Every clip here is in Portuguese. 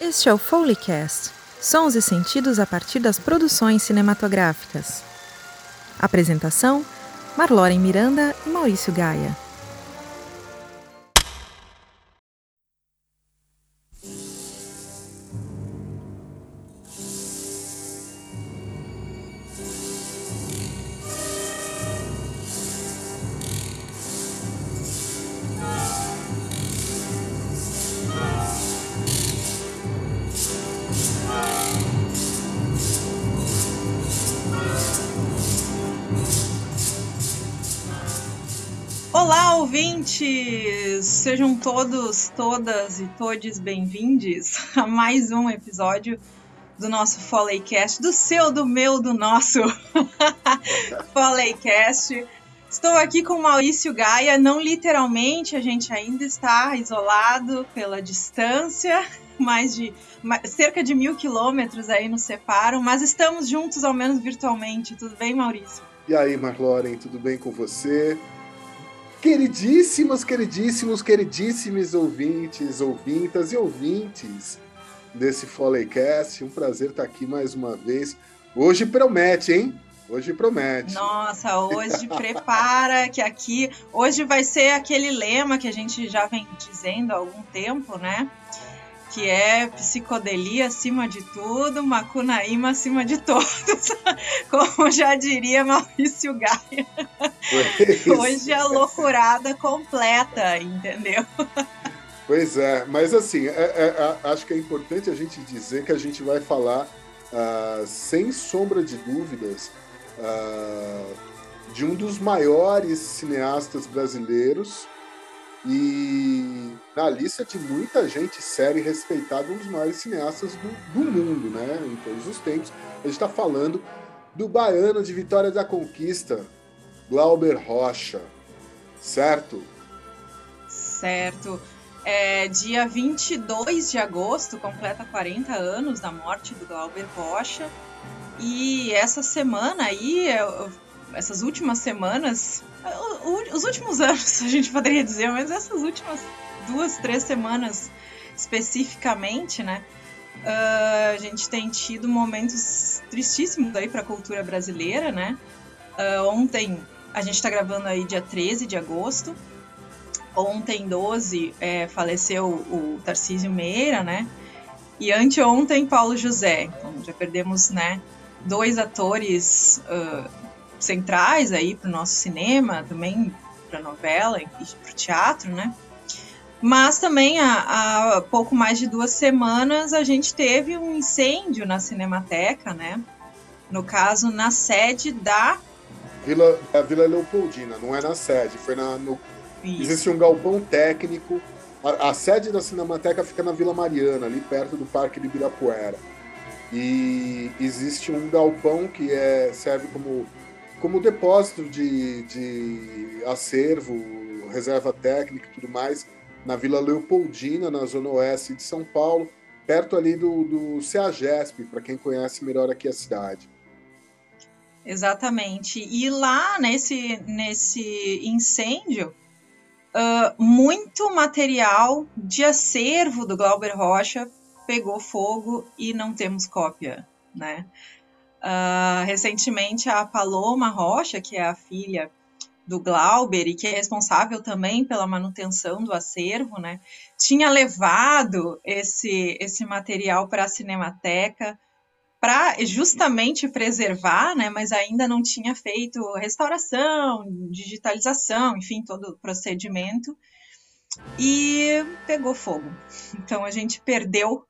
Este é o Foleycast, sons e sentidos a partir das produções cinematográficas. Apresentação: Marloren Miranda e Maurício Gaia. Sejam todos, todas e todes bem-vindos a mais um episódio do nosso Foleycast, do seu, do meu, do nosso Foleycast. Estou aqui com Maurício Gaia, não literalmente, a gente ainda está isolado pela distância, mais de cerca de mil quilômetros aí nos separam, mas estamos juntos, ao menos virtualmente. Tudo bem, Maurício? E aí, Marloren, tudo bem com você? Queridíssimos, queridíssimos, queridíssimos ouvintes, ouvintas e ouvintes desse Foleycast, um prazer estar aqui mais uma vez. Hoje promete, hein? Hoje promete. Nossa, hoje prepara que aqui. Hoje vai ser aquele lema que a gente já vem dizendo há algum tempo, né? Que é psicodelia acima de tudo, macunaíma acima de todos, como já diria Maurício Gaia. Hoje é loucurada completa, entendeu? Pois é, mas assim, é, é, é, acho que é importante a gente dizer que a gente vai falar, uh, sem sombra de dúvidas, uh, de um dos maiores cineastas brasileiros, e na lista de muita gente séria e respeitada, um dos maiores cineastas do, do mundo, né? Em todos os tempos. A gente está falando do baiano de Vitória da Conquista, Glauber Rocha, certo? Certo. É, dia 22 de agosto, completa 40 anos da morte do Glauber Rocha. E essa semana aí, essas últimas semanas, os últimos anos, a gente poderia dizer, mas essas últimas duas, três semanas especificamente, né? Uh, a gente tem tido momentos tristíssimos aí para a cultura brasileira, né? Uh, ontem, a gente está gravando aí dia 13 de agosto. Ontem, 12, é, faleceu o Tarcísio Meira, né? E anteontem, Paulo José. Então, já perdemos, né? Dois atores uh, centrais aí para o nosso cinema, também para novela e para o teatro, né? Mas também há, há, pouco mais de duas semanas a gente teve um incêndio na Cinemateca, né? No caso, na sede da Vila, a Vila Leopoldina, não é na sede, foi na. No... Existe um galpão técnico. A, a, sede da Cinemateca fica na Vila Mariana, ali perto do Parque de Ibirapuera. E existe um galpão que é, serve como como depósito de, de acervo, reserva técnica e tudo mais, na Vila Leopoldina, na zona oeste de São Paulo, perto ali do, do CEAGESP, para quem conhece melhor aqui a cidade. Exatamente. E lá nesse, nesse incêndio, uh, muito material de acervo do Glauber Rocha pegou fogo e não temos cópia, né? Uh, recentemente, a Paloma Rocha, que é a filha do Glauber e que é responsável também pela manutenção do acervo, né, tinha levado esse, esse material para a Cinemateca para justamente preservar, né, mas ainda não tinha feito restauração, digitalização, enfim, todo o procedimento e pegou fogo. Então a gente perdeu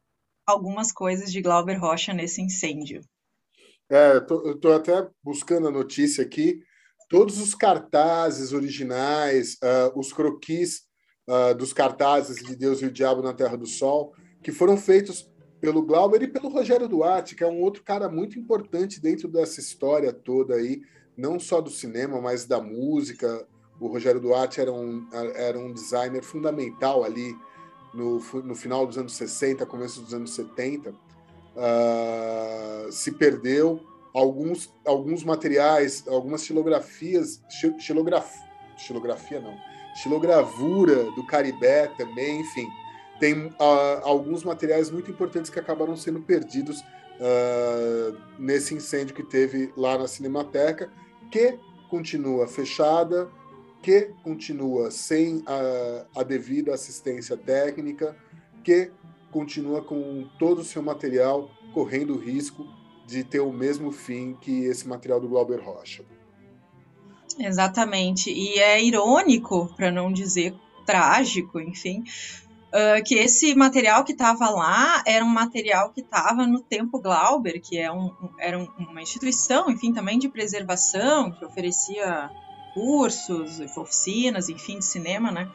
algumas coisas de Glauber Rocha nesse incêndio. É, eu até buscando a notícia aqui. Todos os cartazes originais, uh, os croquis uh, dos cartazes de Deus e o Diabo na Terra do Sol, que foram feitos pelo Glauber e pelo Rogério Duarte, que é um outro cara muito importante dentro dessa história toda aí, não só do cinema, mas da música. O Rogério Duarte era um, era um designer fundamental ali no, no final dos anos 60, começo dos anos 70 uh, se perdeu. Alguns, alguns materiais, algumas xilografias, xilograf, xilografia não, xilogravura do Caribé também, enfim. tem uh, alguns materiais muito importantes que acabaram sendo perdidos uh, nesse incêndio que teve lá na Cinemateca, que continua fechada, que continua sem a, a devida assistência técnica, que continua com todo o seu material correndo o risco de ter o mesmo fim que esse material do Glauber Rocha. Exatamente. E é irônico, para não dizer trágico, enfim, uh, que esse material que estava lá era um material que estava no Tempo Glauber, que é um, era um, uma instituição, enfim, também de preservação, que oferecia cursos, oficinas, enfim, de cinema, né?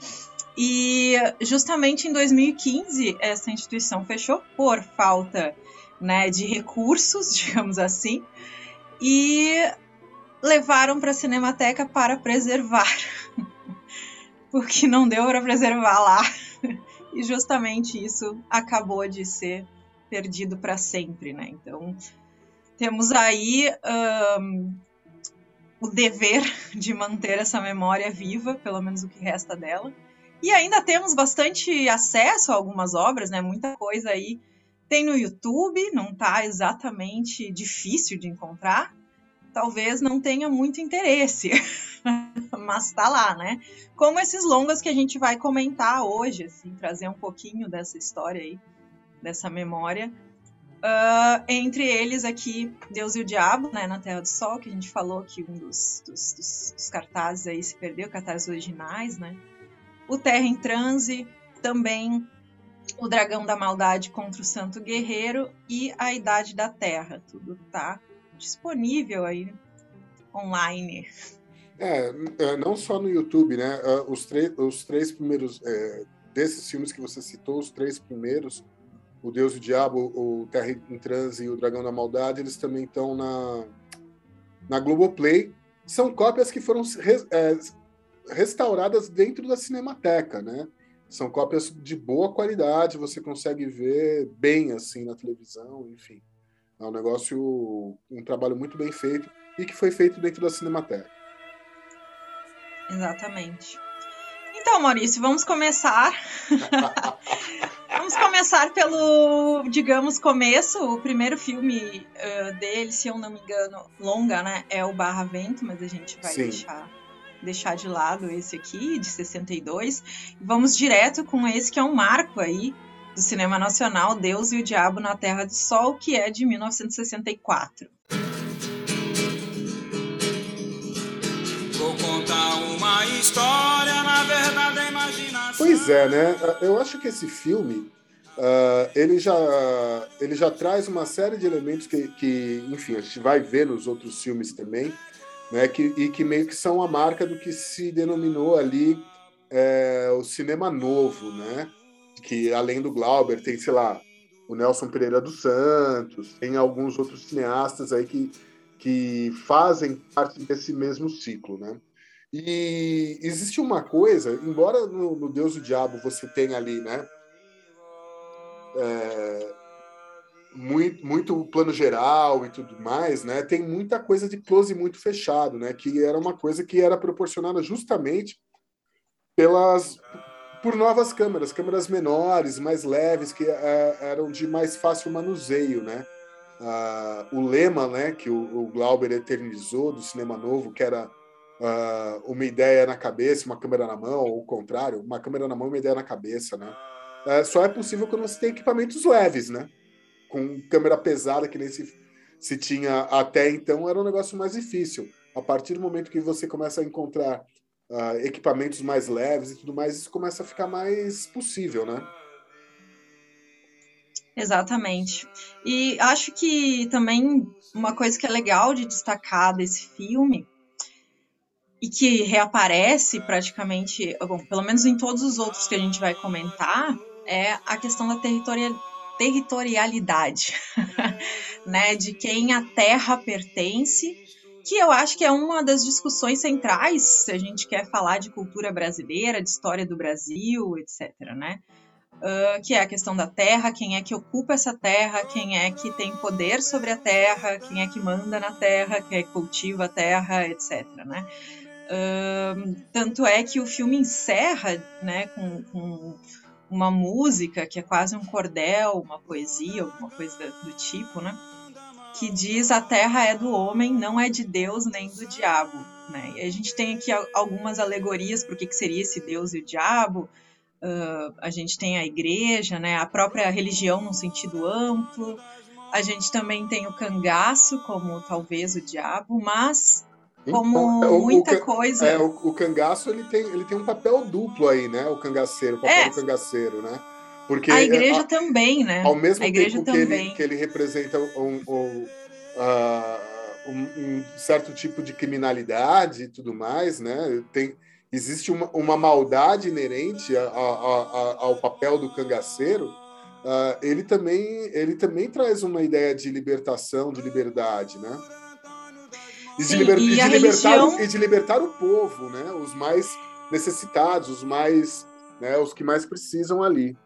E justamente em 2015 essa instituição fechou por falta né, de recursos, digamos assim, e levaram para a Cinemateca para preservar, porque não deu para preservar lá. E justamente isso acabou de ser perdido para sempre, né? Então temos aí um, o dever de manter essa memória viva, pelo menos o que resta dela. E ainda temos bastante acesso a algumas obras, né? Muita coisa aí tem no YouTube, não está exatamente difícil de encontrar. Talvez não tenha muito interesse, mas está lá, né? Como esses longas que a gente vai comentar hoje, assim, trazer um pouquinho dessa história aí, dessa memória. Uh, entre eles aqui, Deus e o Diabo, né, na Terra do Sol, que a gente falou que um dos, dos, dos cartazes aí se perdeu, cartazes originais, né? O Terra em Transe, também o Dragão da Maldade contra o Santo Guerreiro e a Idade da Terra. Tudo tá disponível aí online. É, é não só no YouTube, né? É, os, os três primeiros é, desses filmes que você citou, os três primeiros, o Deus e o Diabo, o Terra em Transe e o Dragão da Maldade, eles também estão na na Globoplay. São cópias que foram é, restauradas dentro da Cinemateca, né? São cópias de boa qualidade, você consegue ver bem assim na televisão, enfim. É um negócio, um trabalho muito bem feito e que foi feito dentro da Cinemateca. Exatamente. Então, Maurício, vamos começar. vamos começar pelo, digamos, começo. O primeiro filme uh, dele, se eu não me engano, longa, né? É o Barra Vento, mas a gente vai Sim. deixar deixar de lado esse aqui, de 62. Vamos direto com esse que é um marco aí do cinema nacional, Deus e o Diabo na Terra do Sol, que é de 1964. Vou contar uma história, na verdade, a imaginação. Pois é, né? Eu acho que esse filme Uh, ele, já, ele já traz uma série de elementos que, que, enfim, a gente vai ver nos outros filmes também, né, que, e que meio que são a marca do que se denominou ali é, o cinema novo, né? Que além do Glauber tem, sei lá, o Nelson Pereira dos Santos, tem alguns outros cineastas aí que, que fazem parte desse mesmo ciclo, né? E existe uma coisa, embora no, no Deus o Diabo você tenha ali, né? É, muito, muito plano geral e tudo mais, né? Tem muita coisa de close muito fechado, né? Que era uma coisa que era proporcionada justamente pelas por novas câmeras, câmeras menores, mais leves, que é, eram de mais fácil manuseio, né? Uh, o lema, né, que o, o, Glauber eternizou do cinema novo, que era uh, uma ideia na cabeça, uma câmera na mão, ou o contrário, uma câmera na mão, uma ideia na cabeça, né? Uh, só é possível quando você tem equipamentos leves, né? Com câmera pesada, que nem se, se tinha até então, era um negócio mais difícil. A partir do momento que você começa a encontrar uh, equipamentos mais leves e tudo mais, isso começa a ficar mais possível, né? Exatamente. E acho que também uma coisa que é legal de destacar desse filme e que reaparece praticamente, bom, pelo menos em todos os outros que a gente vai comentar, é a questão da territorialidade territorialidade, né, de quem a terra pertence, que eu acho que é uma das discussões centrais se a gente quer falar de cultura brasileira, de história do Brasil, etc, né? Uh, que é a questão da terra, quem é que ocupa essa terra, quem é que tem poder sobre a terra, quem é que manda na terra, quem é que cultiva a terra, etc, né? Uh, tanto é que o filme encerra, né, com, com uma música que é quase um cordel, uma poesia, alguma coisa do tipo, né? Que diz a terra é do homem, não é de Deus nem do diabo. Né? E a gente tem aqui algumas alegorias por que seria esse Deus e o diabo. Uh, a gente tem a igreja, né? a própria religião num sentido amplo. A gente também tem o cangaço como talvez o diabo, mas como então, muita o, coisa. É, o, o, cangaço ele tem, ele tem um papel duplo aí, né? O cangaceiro, o papel é. do cangaceiro, né? Porque a igreja a, também, né? Ao mesmo tempo que ele, que ele representa um, um, uh, um, um, certo tipo de criminalidade e tudo mais, né? Tem, existe uma, uma maldade inerente a, a, ao papel do cangaceiro. Uh, ele também ele também traz uma ideia de libertação, de liberdade, né? E, Sim, de, liber, e, e, de religião... e, de, libertar o povo, né? Os mais necessitados, os mais, né? Os que mais precisam ali.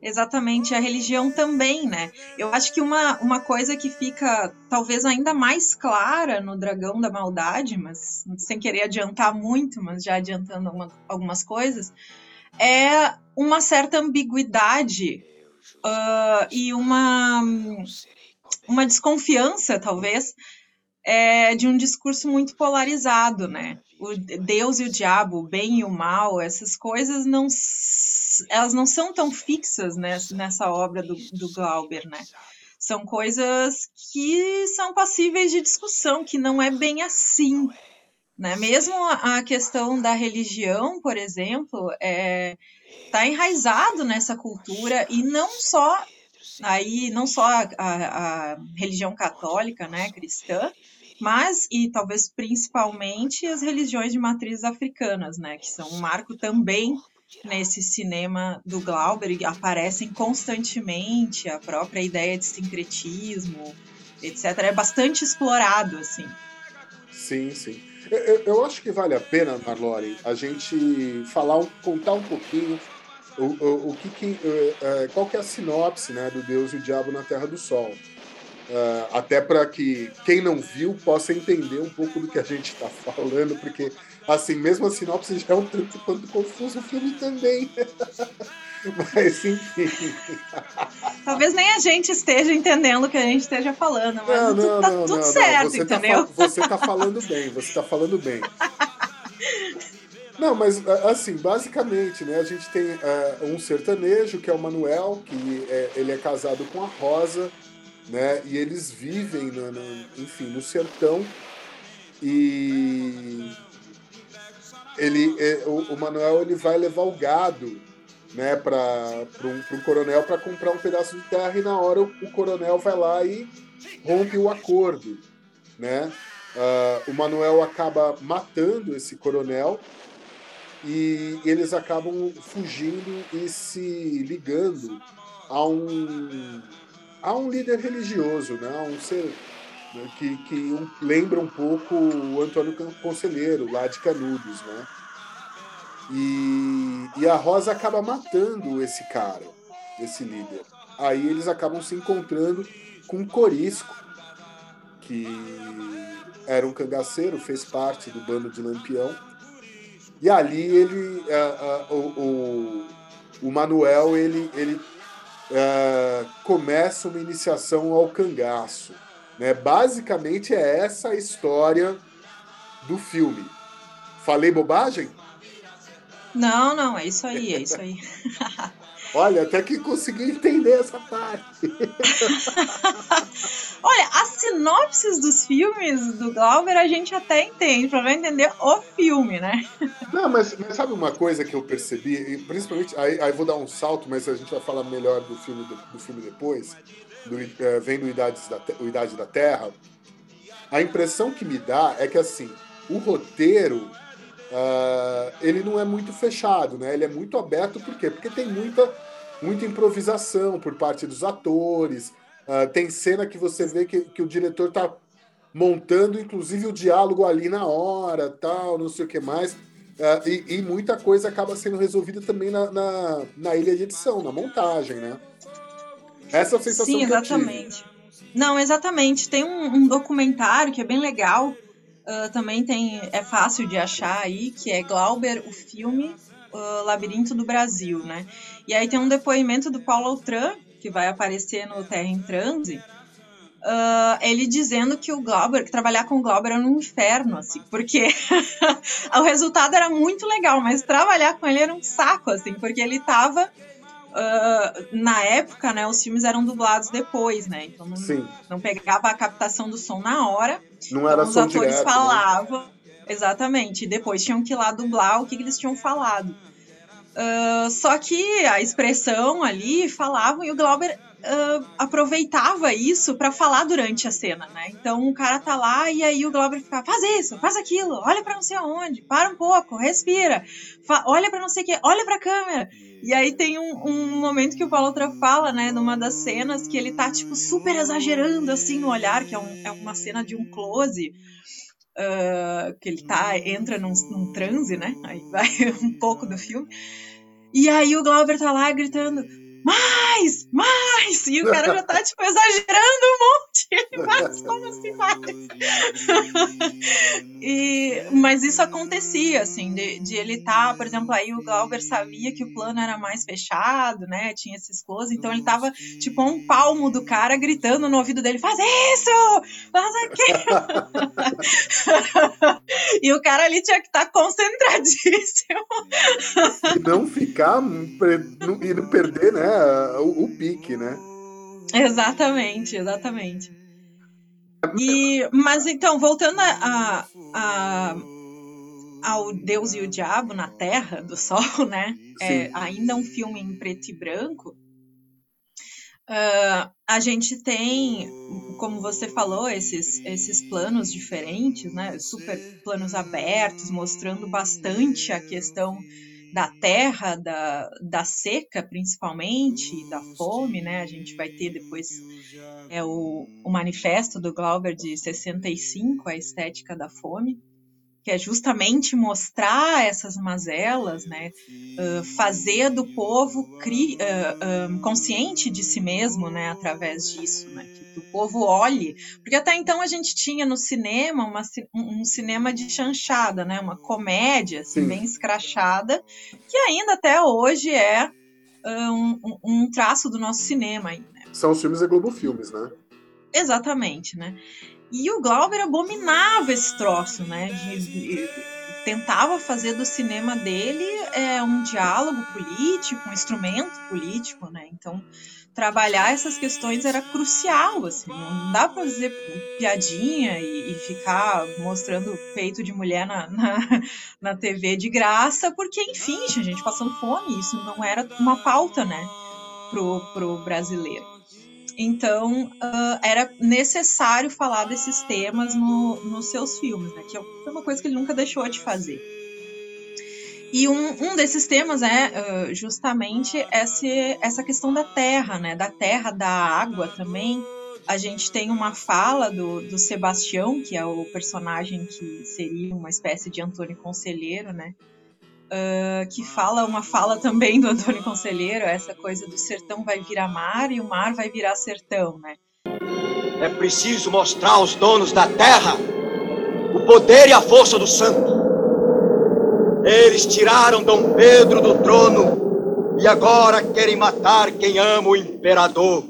Exatamente, a religião também, né? Eu acho que uma, uma coisa que fica talvez ainda mais clara no Dragão da Maldade, mas sem querer adiantar muito, mas já adiantando uma, algumas coisas, é uma certa ambiguidade uh, e uma, uma desconfiança, talvez, é, de um discurso muito polarizado, né? O Deus e o diabo, o bem e o mal, essas coisas não elas não são tão fixas nessa, nessa obra do, do Glauber, né? São coisas que são passíveis de discussão, que não é bem assim, né? Mesmo a questão da religião, por exemplo, é, tá enraizado nessa cultura e não só aí não só a, a, a religião católica, né, cristã, mas e talvez principalmente as religiões de matrizes africanas, né, que são um marco também nesse cinema do Glauber e aparecem constantemente a própria ideia de sincretismo, etc. É bastante explorado, assim. Sim, sim. Eu, eu acho que vale a pena, Marlore, a gente falar, contar um pouquinho o, o, o que, que uh, qual que é a sinopse né, do Deus e o Diabo na Terra do Sol. Uh, até para que quem não viu possa entender um pouco do que a gente está falando, porque assim, mesmo a sinopse já é um tanto quanto confuso o filme também. mas enfim. Talvez nem a gente esteja entendendo o que a gente esteja falando, mas não, não, tá não, tudo certo, você tá entendeu? Tá, você está falando bem, você está falando bem. Não, mas assim, basicamente, né, a gente tem uh, um sertanejo, que é o Manuel, que é, ele é casado com a Rosa, né? E eles vivem, no, no, enfim, no sertão. E ele, é, o, o, Manuel ele vai levar o gado né, para um, um coronel para comprar um pedaço de terra e na hora o, o coronel vai lá e rompe o acordo. Né? Uh, o Manuel acaba matando esse coronel e eles acabam fugindo e se ligando a um há um líder religioso, né? um ser né? que, que um, lembra um pouco o Antônio Conselheiro, lá de Canudos. Né? E, e a Rosa acaba matando esse cara, esse líder. Aí eles acabam se encontrando com Corisco, que era um cangaceiro, fez parte do bando de Lampião. E ali ele, uh, uh, o, o, o Manuel, ele, ele uh, começa uma iniciação ao cangaço. Né? Basicamente é essa a história do filme. Falei bobagem? Não, não, é isso aí, é isso aí. Olha, até que consegui entender essa parte. Olha, sinopses dos filmes do Glauber a gente até entende, para entender o filme, né? Não, mas, mas, sabe uma coisa que eu percebi, principalmente, aí, aí vou dar um salto, mas a gente vai falar melhor do filme, do, do filme depois, do, é, vendo o Idade da, o Idade da Terra. A impressão que me dá é que, assim, o roteiro Uh, ele não é muito fechado, né? Ele é muito aberto, por quê? Porque tem muita, muita improvisação por parte dos atores. Uh, tem cena que você vê que, que o diretor está montando, inclusive, o diálogo ali na hora, tal, não sei o que mais. Uh, e, e, muita coisa acaba sendo resolvida também na, na, na, ilha de edição, na montagem, né? Essa é a sensação Sim, exatamente. Não, exatamente. Tem um, um documentário que é bem legal, Uh, também tem é fácil de achar aí que é Glauber o filme uh, Labirinto do Brasil, né? E aí tem um depoimento do Paulo Outram, que vai aparecer no Terra em Transe, Uh, ele dizendo que o Glauber, que trabalhar com o Glauber era um inferno, assim, porque o resultado era muito legal, mas trabalhar com ele era um saco, assim, porque ele tava. Uh, na época, né, os filmes eram dublados depois, né? Então não, não pegava a captação do som na hora. Não era então, Os atores direto, né? falavam. Né? Exatamente. E depois tinham que ir lá dublar o que, que eles tinham falado. Uh, só que a expressão ali falavam e o Glauber uh, aproveitava isso para falar durante a cena, né? Então o cara tá lá e aí o Glauber fica, faz isso, faz aquilo, olha para não sei aonde, para um pouco, respira, olha para não sei o que, olha para a câmera. E aí tem um, um, momento que o Paulo Outra fala, né, numa das cenas que ele tá tipo super exagerando assim no olhar, que é, um, é uma cena de um close. Uh, que ele tá entra num, num transe, né? Aí vai um pouco do filme. E aí o Glauber tá lá gritando: mais, mais! E o cara já tá, tipo, exagerando um monte. Mas como assim mais? e, mas isso acontecia, assim, de, de ele estar, tá, por exemplo, aí o Glauber sabia que o plano era mais fechado, né? Tinha esses close, então ele tava, tipo, um palmo do cara gritando no ouvido dele: faz isso! Faz aquilo! e o cara ali tinha que estar tá concentradíssimo. e não ficar e não perder, né? O, o pique, né? Exatamente, exatamente. E, mas então, voltando a, a, ao Deus e o Diabo na Terra do Sol, né? É, ainda um filme em preto e branco. Uh, a gente tem, como você falou, esses, esses planos diferentes, né? Super planos abertos, mostrando bastante a questão da terra, da, da seca principalmente, da fome, né? A gente vai ter depois é o, o manifesto do Glauber de 65, a estética da fome que é justamente mostrar essas mazelas, né, uh, fazer do povo cri, uh, consciente de si mesmo, né, através disso, né, que, o povo olhe, porque até então a gente tinha no cinema uma, um, um cinema de chanchada, né, uma comédia assim, bem escrachada, que ainda até hoje é um, um, traço do nosso cinema. Aí, né? São os filmes da Globo Filmes, né? Exatamente, né? E o Glauber abominava esse troço, né? De, de, tentava fazer do cinema dele é, um diálogo político, um instrumento político, né? Então, trabalhar essas questões era crucial, assim. Não dá para fazer piadinha e, e, ficar mostrando peito de mulher na, na, na TV de graça, porque, enfim, tinha gente passando fome. Isso não era uma pauta, né? Pro, pro brasileiro. Então, uh, era necessário falar desses temas no, nos seus filmes, né? Que é uma coisa que ele nunca deixou de fazer. E um, um desses temas é uh, justamente esse, essa questão da terra, né? Da terra, da água também. A gente tem uma fala do, do Sebastião, que é o personagem que seria uma espécie de Antônio Conselheiro, né? Uh, que fala uma fala também do Antônio Conselheiro, essa coisa do sertão vai virar mar e o mar vai virar sertão, né? É preciso mostrar aos donos da terra o poder e a força do santo. Eles tiraram Dom Pedro do trono e agora querem matar quem ama o imperador.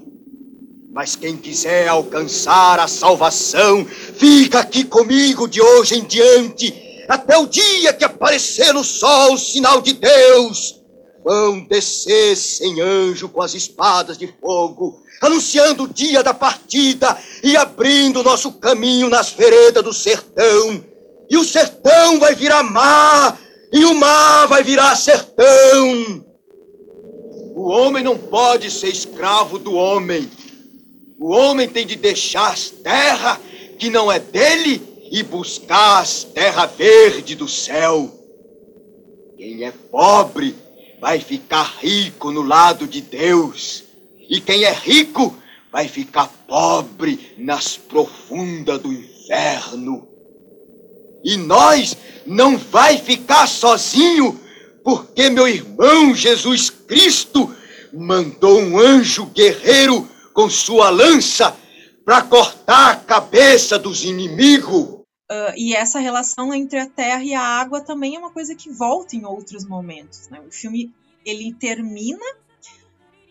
Mas quem quiser alcançar a salvação, fica aqui comigo de hoje em diante até o dia que aparecer no sol o sinal de Deus. Vão descer sem anjo com as espadas de fogo, anunciando o dia da partida e abrindo nosso caminho nas veredas do sertão. E o sertão vai virar mar, e o mar vai virar sertão. O homem não pode ser escravo do homem. O homem tem de deixar terra que não é dele e buscais terra verde do céu. Quem é pobre vai ficar rico no lado de Deus, e quem é rico vai ficar pobre nas profundas do inferno. E nós não vai ficar sozinho, porque meu irmão Jesus Cristo mandou um anjo guerreiro com sua lança para cortar a cabeça dos inimigos. Uh, e essa relação entre a terra e a água também é uma coisa que volta em outros momentos. Né? O filme ele termina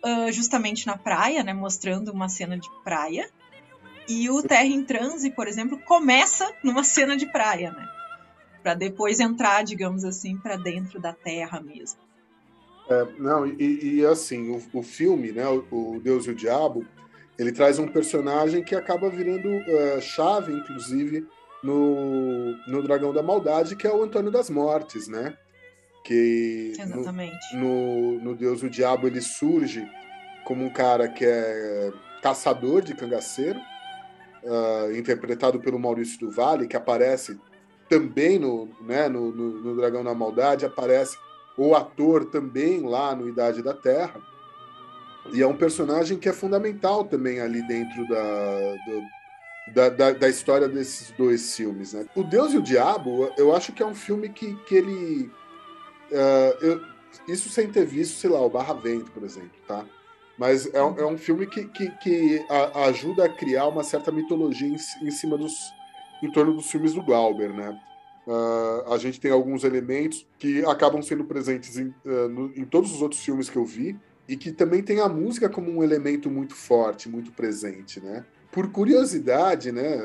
uh, justamente na praia, né, mostrando uma cena de praia, e o Terra em Transe, por exemplo, começa numa cena de praia, né? Para depois entrar, digamos assim, para dentro da Terra mesmo. É, não, e, e assim, o, o, filme, né, o, Deus e o Diabo, ele traz um personagem que acaba virando uh, chave, inclusive, no, no Dragão da Maldade, que é o Antônio das Mortes, né? Que Exatamente. No, no, no Deus o Diabo ele surge como um cara que é caçador de cangaceiro, uh, interpretado pelo Maurício do Vale, que aparece também no, né, no, no, no Dragão da Maldade, aparece o ator também lá no Idade da Terra. E é um personagem que é fundamental também ali dentro da, do, da, da, da, história desses dois filmes. Né? O Deus e o Diabo, eu acho que é um filme que, que ele. Uh, eu, isso sem ter visto, sei lá, o Barra Vento, por exemplo, tá? Mas é, é um filme que, que, que a, ajuda a criar uma certa mitologia em, em, cima dos. em torno dos filmes do Glauber, né? Uh, a gente tem alguns elementos que acabam sendo presentes em, uh, no, em todos os outros filmes que eu vi e que também tem a música como um elemento muito forte, muito presente, né? Por curiosidade, né?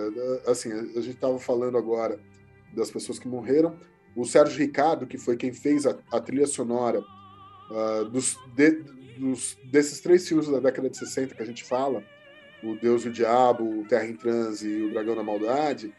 Assim, a gente estava falando agora das pessoas que morreram. O Sérgio Ricardo, que foi quem fez a, a trilha sonora uh, dos, de, dos, desses três filmes da década de 60 que a gente fala, o Deus e o Diabo, o Terra em Transe e o Dragão da Maldade,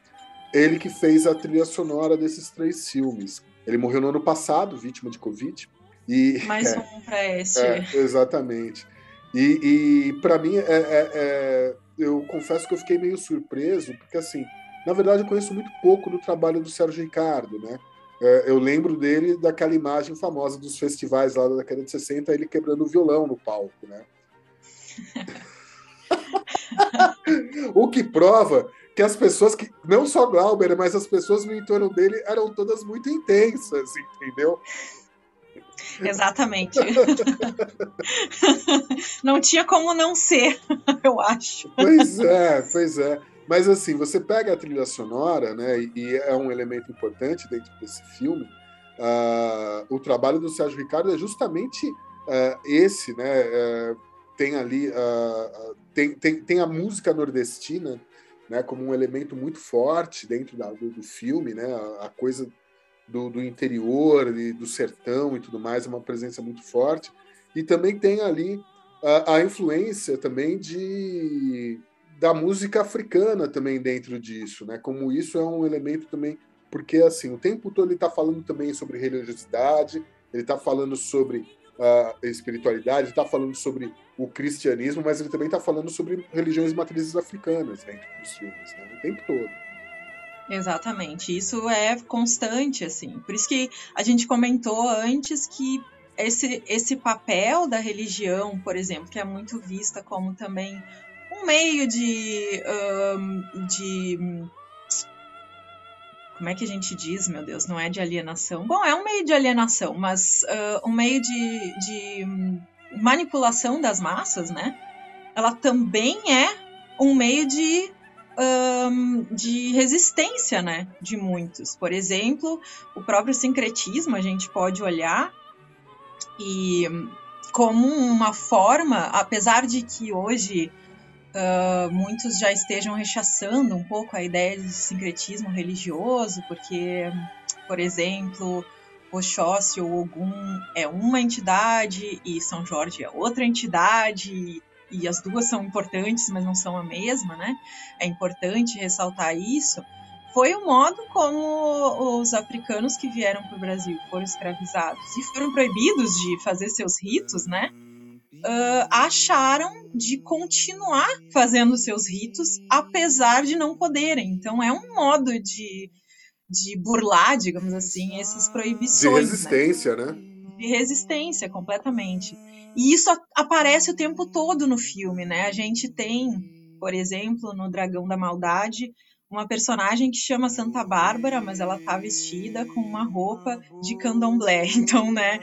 ele que fez a trilha sonora desses três filmes. Ele morreu no ano passado, vítima de Covid. E, Mais é, um para este. É, exatamente. E, e para mim, é, é, é, eu confesso que eu fiquei meio surpreso, porque assim, na verdade eu conheço muito pouco do trabalho do Sérgio Ricardo, né? É, eu lembro dele daquela imagem famosa dos festivais lá da década de 60, ele quebrando o violão no palco, né? o que prova que as pessoas que, não só Glauber, mas as pessoas no entorno dele eram todas muito intensas, entendeu? Exatamente. não tinha como não ser, eu acho. Pois é, pois é. Mas assim, você pega a trilha sonora, né, e é um elemento importante dentro desse filme. Uh, o trabalho do Sérgio Ricardo é justamente uh, esse, né? Uh, tem ali tem, tem, tem a música nordestina, né, como um elemento muito forte dentro da, do, do, filme, né? A, a coisa do, do, interior e do sertão e tudo mais é uma presença muito forte. E também tem ali a, a influência também de da música africana também dentro disso, né? Como isso é um elemento também, porque assim, o tempo todo ele está falando também sobre religiosidade, ele está falando sobre uh, espiritualidade, está falando sobre o cristianismo, mas ele também está falando sobre religiões matrizes africanas dentro dos filmes, né? O tempo todo. Exatamente, isso é constante, assim. Por isso que a gente comentou antes que esse, esse papel da religião, por exemplo, que é muito vista como também um meio de, um, de. Como é que a gente diz, meu Deus? Não é de alienação. Bom, é um meio de alienação, mas uh, um meio de, de manipulação das massas, né? Ela também é um meio de um, de resistência, né, de muitos. Por exemplo, o próprio sincretismo a gente pode olhar e como uma forma, apesar de que hoje Uh, muitos já estejam rechaçando um pouco a ideia de sincretismo religioso, porque, por exemplo, Oxóssi ou Ogum é uma entidade e São Jorge é outra entidade, e as duas são importantes, mas não são a mesma, né? É importante ressaltar isso. Foi o modo como os africanos que vieram para o Brasil foram escravizados e foram proibidos de fazer seus ritos, né? uh, acharam de continuar fazendo seus ritos, apesar de não poderem. Então é um modo de, de burlar, digamos assim, essas proibições. De né? resistência, né? né? De resistência, completamente. E isso aparece o tempo todo no filme, né? A gente tem, por exemplo, no Dragão da Maldade, uma personagem que chama Santa Bárbara, mas ela tá vestida com uma roupa de candomblé. Então, né,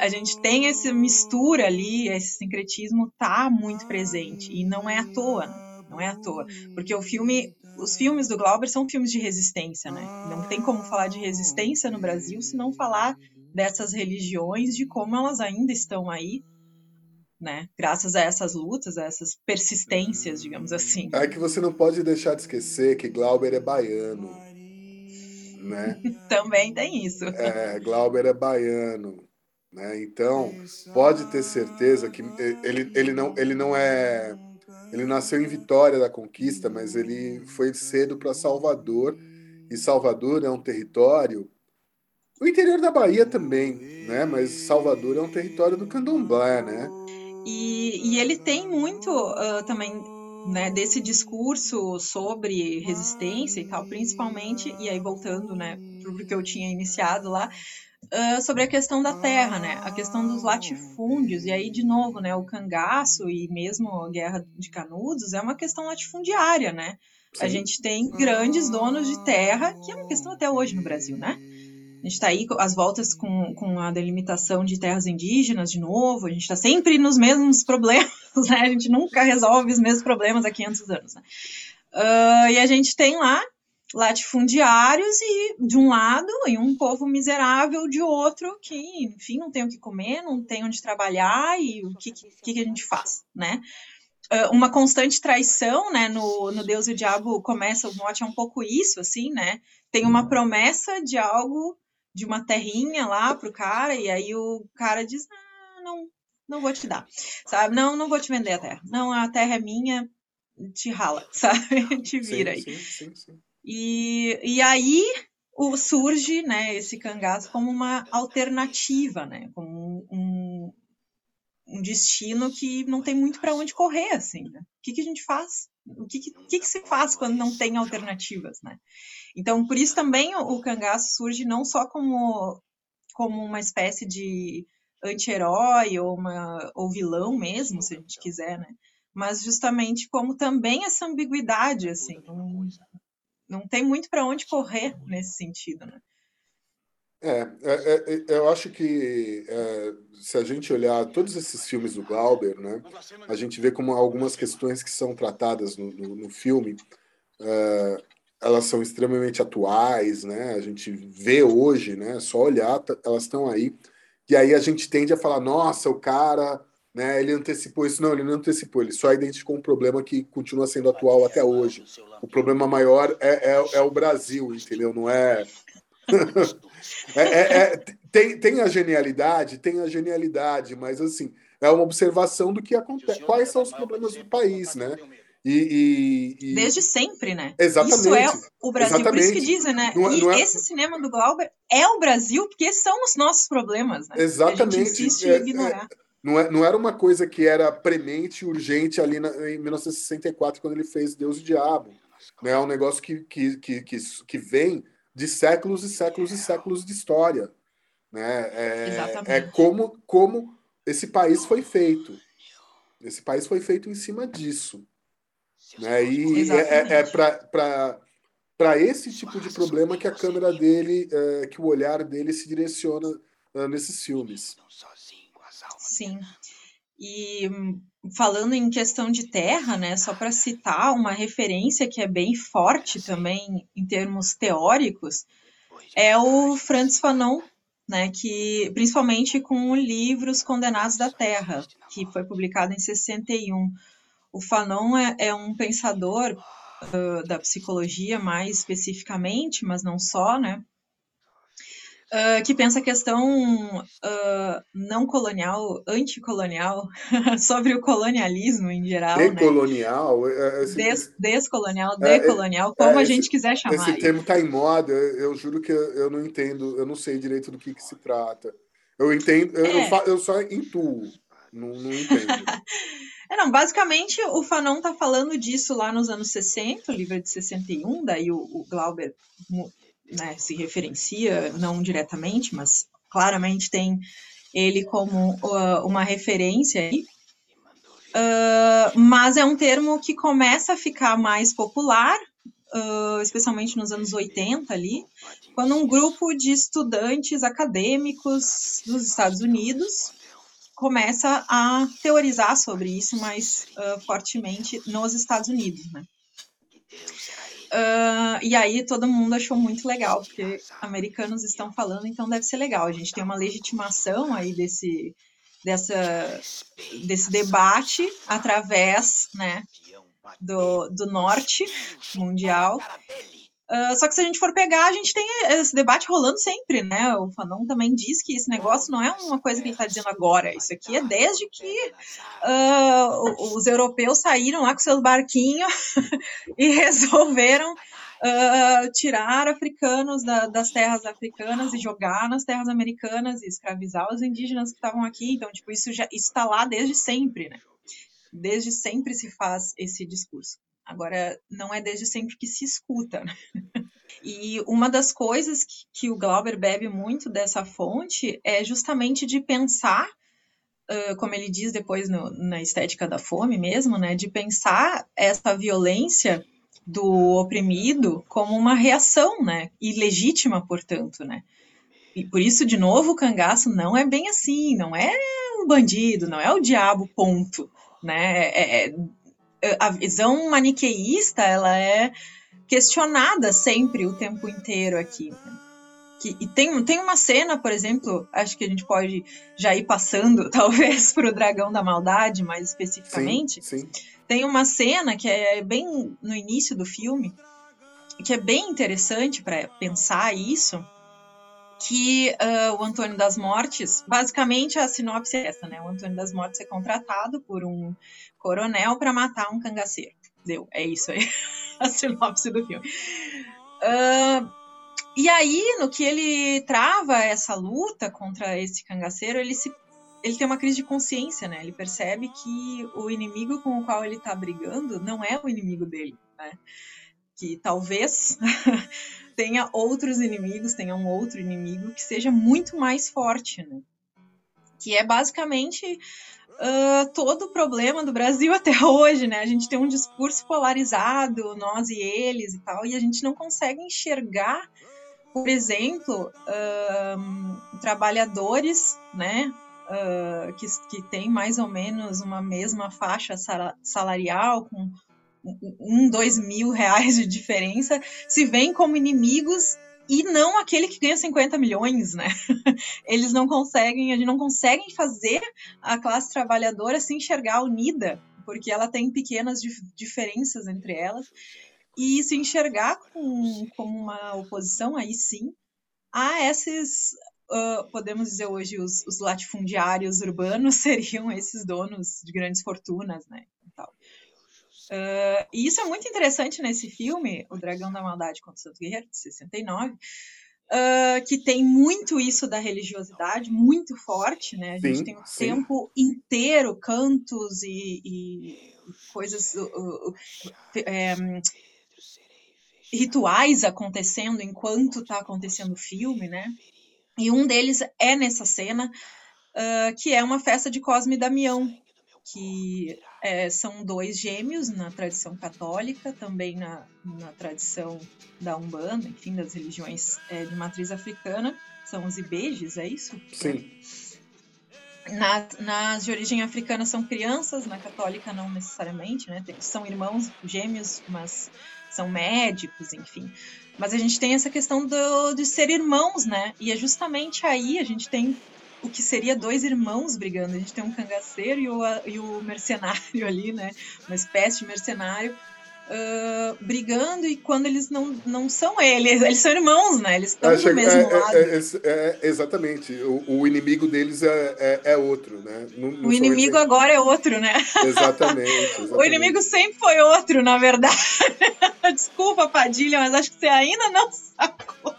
a gente tem essa mistura ali, esse sincretismo tá muito presente e não é à toa. Né? Não é à toa. Porque o filme, os filmes do Glauber são filmes de resistência, né? Não tem como falar de resistência no Brasil se não falar dessas religiões, de como elas ainda estão aí, né? Graças a essas lutas, a essas persistências, digamos assim. É que você não pode deixar de esquecer que Glauber é baiano, né? Também tem isso. É, Glauber é baiano. Né? Então, pode ter certeza que ele, ele, não, ele não é. Ele nasceu em Vitória da Conquista, mas ele foi cedo para Salvador. E Salvador é um território. O interior da Bahia também, né? Mas Salvador é um território do candomblé, né? E, e ele tem muito uh, também né, desse discurso sobre resistência e tal, principalmente, e aí voltando né, para o que eu tinha iniciado lá, uh, sobre a questão da terra, né? A questão dos latifúndios. E aí, de novo, né? O cangaço e mesmo a Guerra de Canudos é uma questão latifundiária, né? Sim. A gente tem grandes donos de terra, que é uma questão até hoje no Brasil, né? A gente está aí às voltas com, com a delimitação de terras indígenas de novo, a gente está sempre nos mesmos problemas, né? A gente nunca resolve os mesmos problemas há 500 anos, né? Uh, e a gente tem lá latifundiários e de um lado e um povo miserável de outro que, enfim, não tem o que comer, não tem onde trabalhar e o que, que, que a gente faz, né? Uh, uma constante traição, né? No, no Deus e o Diabo começa, o mote é um pouco isso, assim, né? Tem uma promessa de algo, de uma terrinha lá pro cara, e aí o cara diz, ah, não, não vou te dar, sabe? Não, não vou te vender a terra. Não, a terra é minha, te rala, sabe? te vira sim, aí. Sim, sim. E, e aí o, surge né, esse cangaço como uma alternativa, né, como um, um destino que não tem muito para onde correr, assim. Né? O que, que a gente faz? O que, que, que, se faz quando não tem alternativas, né? Então, por isso também o, o cangaço surge não só como, como uma espécie de anti-herói ou, ou vilão mesmo, se a gente quiser, né? Mas justamente como também essa ambiguidade, assim, um, não tem muito para onde correr nesse sentido, né? É, é, é, eu acho que é, se a gente olhar todos esses filmes do Glauber, né, a gente vê como algumas questões que são tratadas no, no, no filme, é, elas são extremamente atuais, né? A gente vê hoje, né? Só olhar, elas estão aí. E aí a gente tende a falar, nossa, o cara né? Ele antecipou isso, não, ele não antecipou, ele só identificou um problema que continua sendo atual até hoje. O problema maior é, é, é o Brasil, entendeu? Não é. é, é, é tem, tem a genialidade, tem a genialidade, mas assim, é uma observação do que acontece, quais são os problemas do país, né? E, e, e... Desde sempre, né? Exatamente. Isso é o Brasil, Exatamente. por isso que dizem, né? Não, é, e não é... esse cinema do Glauber é o Brasil, porque são os nossos problemas, né? Exatamente. A gente insiste em ignorar. Não, é, não era uma coisa que era premente, urgente ali na, em 1964, quando ele fez Deus e Diabo. Né? É um negócio que, que, que, que, que vem de séculos e séculos e séculos de história. Né? É, é como, como esse país foi feito. Esse país foi feito em cima disso. Né? E é, é, é para esse tipo de problema que a câmera dele, é, que o olhar dele se direciona uh, nesses filmes. Sim. E falando em questão de terra, né, só para citar uma referência que é bem forte também em termos teóricos, é o Franz Fanon, né, que principalmente com o livro Os Condenados da Terra, que foi publicado em 61. O Fanon é, é um pensador uh, da psicologia mais especificamente, mas não só, né, Uh, que pensa a questão uh, não colonial, anticolonial, sobre o colonialismo em geral. Né? Decolonial? Né? Esse, Des, descolonial, é, decolonial, é, como é, a gente quiser chamar. Esse termo está em moda, eu, eu, juro que eu não entendo, eu não sei direito do que, que se trata. Eu entendo, eu, é. eu, eu só intuo, não, não entendo. É, não, basicamente o Fanon está falando disso lá nos anos 60, o livro é de 61, daí o, o Glauber né, se referencia, não diretamente, mas claramente tem ele como uh, uma referência aí. Uh, mas é um termo que começa a ficar mais popular, uh, especialmente nos anos 80 ali, quando um grupo de estudantes acadêmicos dos Estados Unidos começa a teorizar sobre isso mais uh, fortemente nos Estados Unidos, né? Uh, e aí todo mundo achou muito legal, porque americanos estão falando, então deve ser legal. A gente tem uma legitimação aí desse, dessa, desse debate através né, do, do norte mundial Uh, só que se a gente for pegar, a gente tem esse debate rolando sempre, né? O Fanon também diz que esse negócio não é uma coisa que ele está dizendo agora. Isso aqui é desde que uh, os europeus saíram lá com seus barquinhos e resolveram uh, tirar africanos da, das terras africanas e jogar nas terras americanas e escravizar os indígenas que estavam aqui. Então, tipo, isso já está lá desde sempre, né? Desde sempre se faz esse discurso. Agora, não é desde sempre que se escuta. Né? E uma das coisas que, que, o Glauber bebe muito dessa fonte é justamente de pensar, uh, como ele diz depois no, na estética da fome mesmo, né, de pensar essa violência do oprimido como uma reação, né, ilegítima, portanto, né. E por isso, de novo, o cangaço não é bem assim, não é um bandido, não é o diabo, ponto, né, é, é a visão maniqueísta ela é questionada sempre o tempo inteiro aqui. Que, e tem, tem uma cena, por exemplo, acho que a gente pode já ir passando, talvez, para o Dragão da Maldade, mais especificamente. Sim, sim. Tem uma cena que é bem no início do filme, que é bem interessante para pensar isso, que uh, o Antônio das Mortes, basicamente a sinopse é essa, né? O Antônio das Mortes é contratado por um coronel para matar um cangaceiro. Deu, é isso aí, a sinopse do filme. Uh, e aí, no que ele trava essa luta contra esse cangaceiro, ele se ele tem uma crise de consciência, né? Ele percebe que o inimigo com o qual ele está brigando não é o inimigo dele, né? Que talvez tenha outros inimigos, tenha um outro inimigo que seja muito mais forte, né? Que é basicamente uh, todo o problema do Brasil até hoje, né? A gente tem um discurso polarizado, nós e eles e tal, e a gente não consegue enxergar, por exemplo, uh, trabalhadores, né? Uh, que, que tem mais ou menos uma mesma faixa salarial, com um, dois mil reais de diferença, se veem como inimigos e não aquele que ganha 50 milhões, né? Eles não conseguem, gente não conseguem fazer a classe trabalhadora se enxergar unida, porque ela tem pequenas dif diferenças entre elas, e se enxergar com, como uma oposição, aí sim, a esses, uh, podemos dizer hoje, os, os latifundiários urbanos seriam esses donos de grandes fortunas, né? Uh, e isso é muito interessante nesse filme, O Dragão da Maldade contra o Santo Guerreiro, de 69, uh, ah, que tem muito isso da religiosidade, muito forte, né? A gente sim, tem o sim. tempo inteiro cantos e, e coisas. Uh, é, rituais acontecendo enquanto está acontecendo o filme, né? E um deles é nessa cena, que é uma festa de Cosme e Damião, que é, são dois gêmeos na tradição católica, também na, na tradição da Umbanda, enfim, das religiões é, de matriz africana. São os ibejes, é isso? Sim. Nas, nas de origem africana são crianças, na católica não necessariamente, né? São irmãos gêmeos, mas são médicos, enfim. Mas a gente tem essa questão do, de ser irmãos, né? E é justamente aí a gente tem o que seria dois irmãos brigando. A gente tem um cangaceiro e o, e o mercenário ali, né? Uma espécie de mercenário. Uh, brigando e quando eles não, não são eles, eles são irmãos, né? Eles estão do mesmo é, lado. É, é, é exatamente. O, o, inimigo deles é, é, outro, né? Não, não o inimigo eles... agora é outro, né? Exatamente, exatamente. o inimigo sempre foi outro, na verdade. Desculpa, Padilha, mas acho que você ainda não sacou.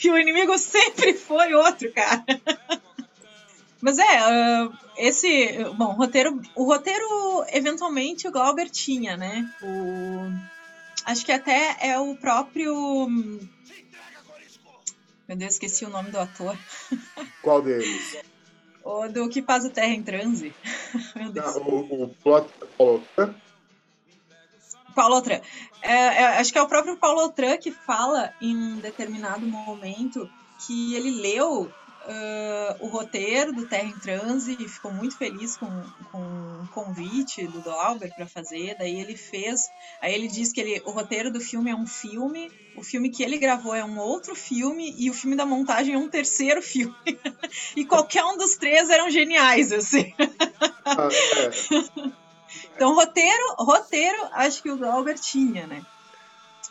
que o inimigo sempre foi outro, cara. Mas é, uh, esse. Bom, o roteiro. O roteiro, eventualmente, o Glauber tinha, né? O, acho que até é o próprio. Meu Deus, esqueci o nome do ator. Qual deles? o do que faz o Terra em Transe. Meu Deus. Ah, o, o Paulo Outran? Paulo Outran. É, é, acho que é o próprio Paulo Outran que fala em um determinado momento que ele leu uh, o roteiro do Terra em Transe e ficou muito feliz com, com o convite do Glauber para fazer. Daí ele fez, aí ele diz que ele, o roteiro do filme é um filme, o filme que ele gravou é um outro filme e o filme da montagem é um terceiro filme. e qualquer um dos três eram geniais, assim. Ah, é. Então, roteiro, roteiro, acho que o Glauber tinha, né?